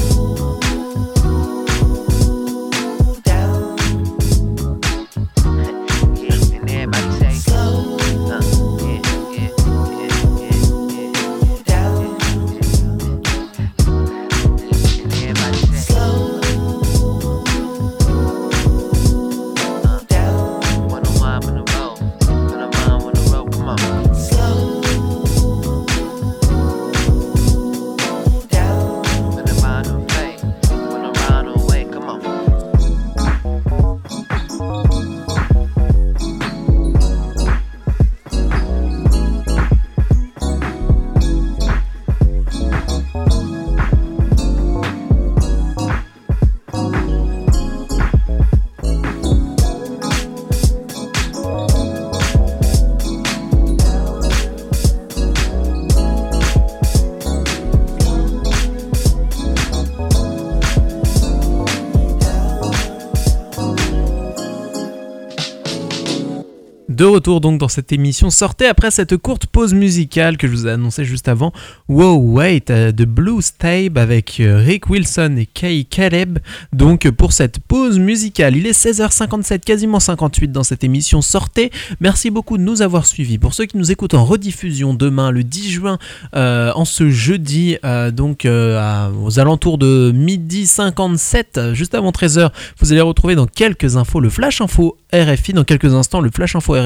De retour donc dans cette émission, sortez après cette courte pause musicale que je vous ai annoncée juste avant. Wow, wait, euh, de Blue Stabe avec euh, Rick Wilson et Kay Caleb. Donc pour cette pause musicale, il est 16h57, quasiment 58 dans cette émission. Sortez. Merci beaucoup de nous avoir suivis. Pour ceux qui nous écoutent en rediffusion demain, le 10 juin, euh, en ce jeudi, donc aux alentours de midi 57, euh, juste avant 13h, vous allez retrouver dans quelques infos le Flash Info RFI. Dans quelques instants, le Flash Info RFI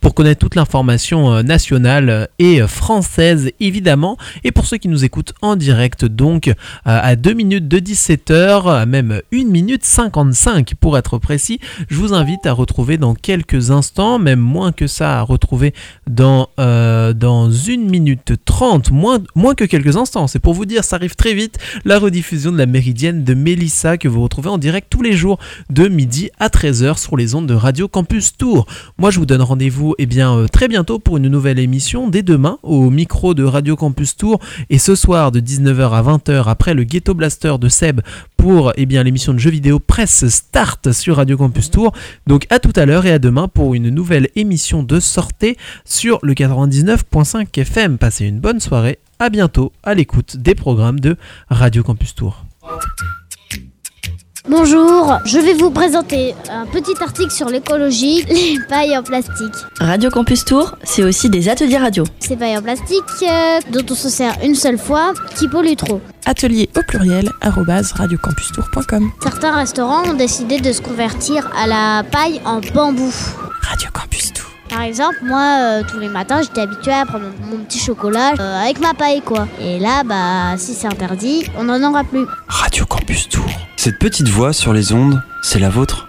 pour connaître toute l'information euh, nationale euh, et euh, française, évidemment. Et pour ceux qui nous écoutent en direct, donc à 2 minutes de 17h, à même 1 minute 55 pour être précis, je vous invite à retrouver dans quelques instants, même moins que ça, à retrouver dans, dans 1 minute 30, moins, moins que quelques instants. C'est pour vous dire, ça arrive très vite, la rediffusion de la méridienne de Mélissa que vous retrouvez en direct tous les jours de midi à 13h sur les ondes de Radio Campus Tour. Moi, je vous donne rendez-vous eh bien, euh, très bientôt pour une nouvelle émission, dès demain, au micro de Radio Campus Tour, et ce soir de 19h à 20h, après le Ghetto Blaster de Seb, pour eh bien, l'émission de jeux vidéo Presse Start sur Radio Campus Tour. Donc à tout à l'heure et à demain pour une nouvelle émission de sortie sur le 99.5 FM. Passez une bonne soirée, à bientôt à l'écoute des programmes de Radio Campus Tour. Bonjour, je vais vous présenter un petit article sur l'écologie, les pailles en plastique. Radio Campus Tour, c'est aussi des ateliers radio. Ces pailles en plastique euh, dont on se sert une seule fois, qui polluent trop. atelier au pluriel radiocampustour.com. Certains restaurants ont décidé de se convertir à la paille en bambou. Radio Campus Tour. Par exemple, moi, euh, tous les matins, j'étais habituée à prendre mon, petit chocolat euh, avec ma paille, quoi. Et là, bah, si c'est interdit, on n'en aura plus. Radio Campus Tour. Cette petite voix sur les ondes, c'est la vôtre.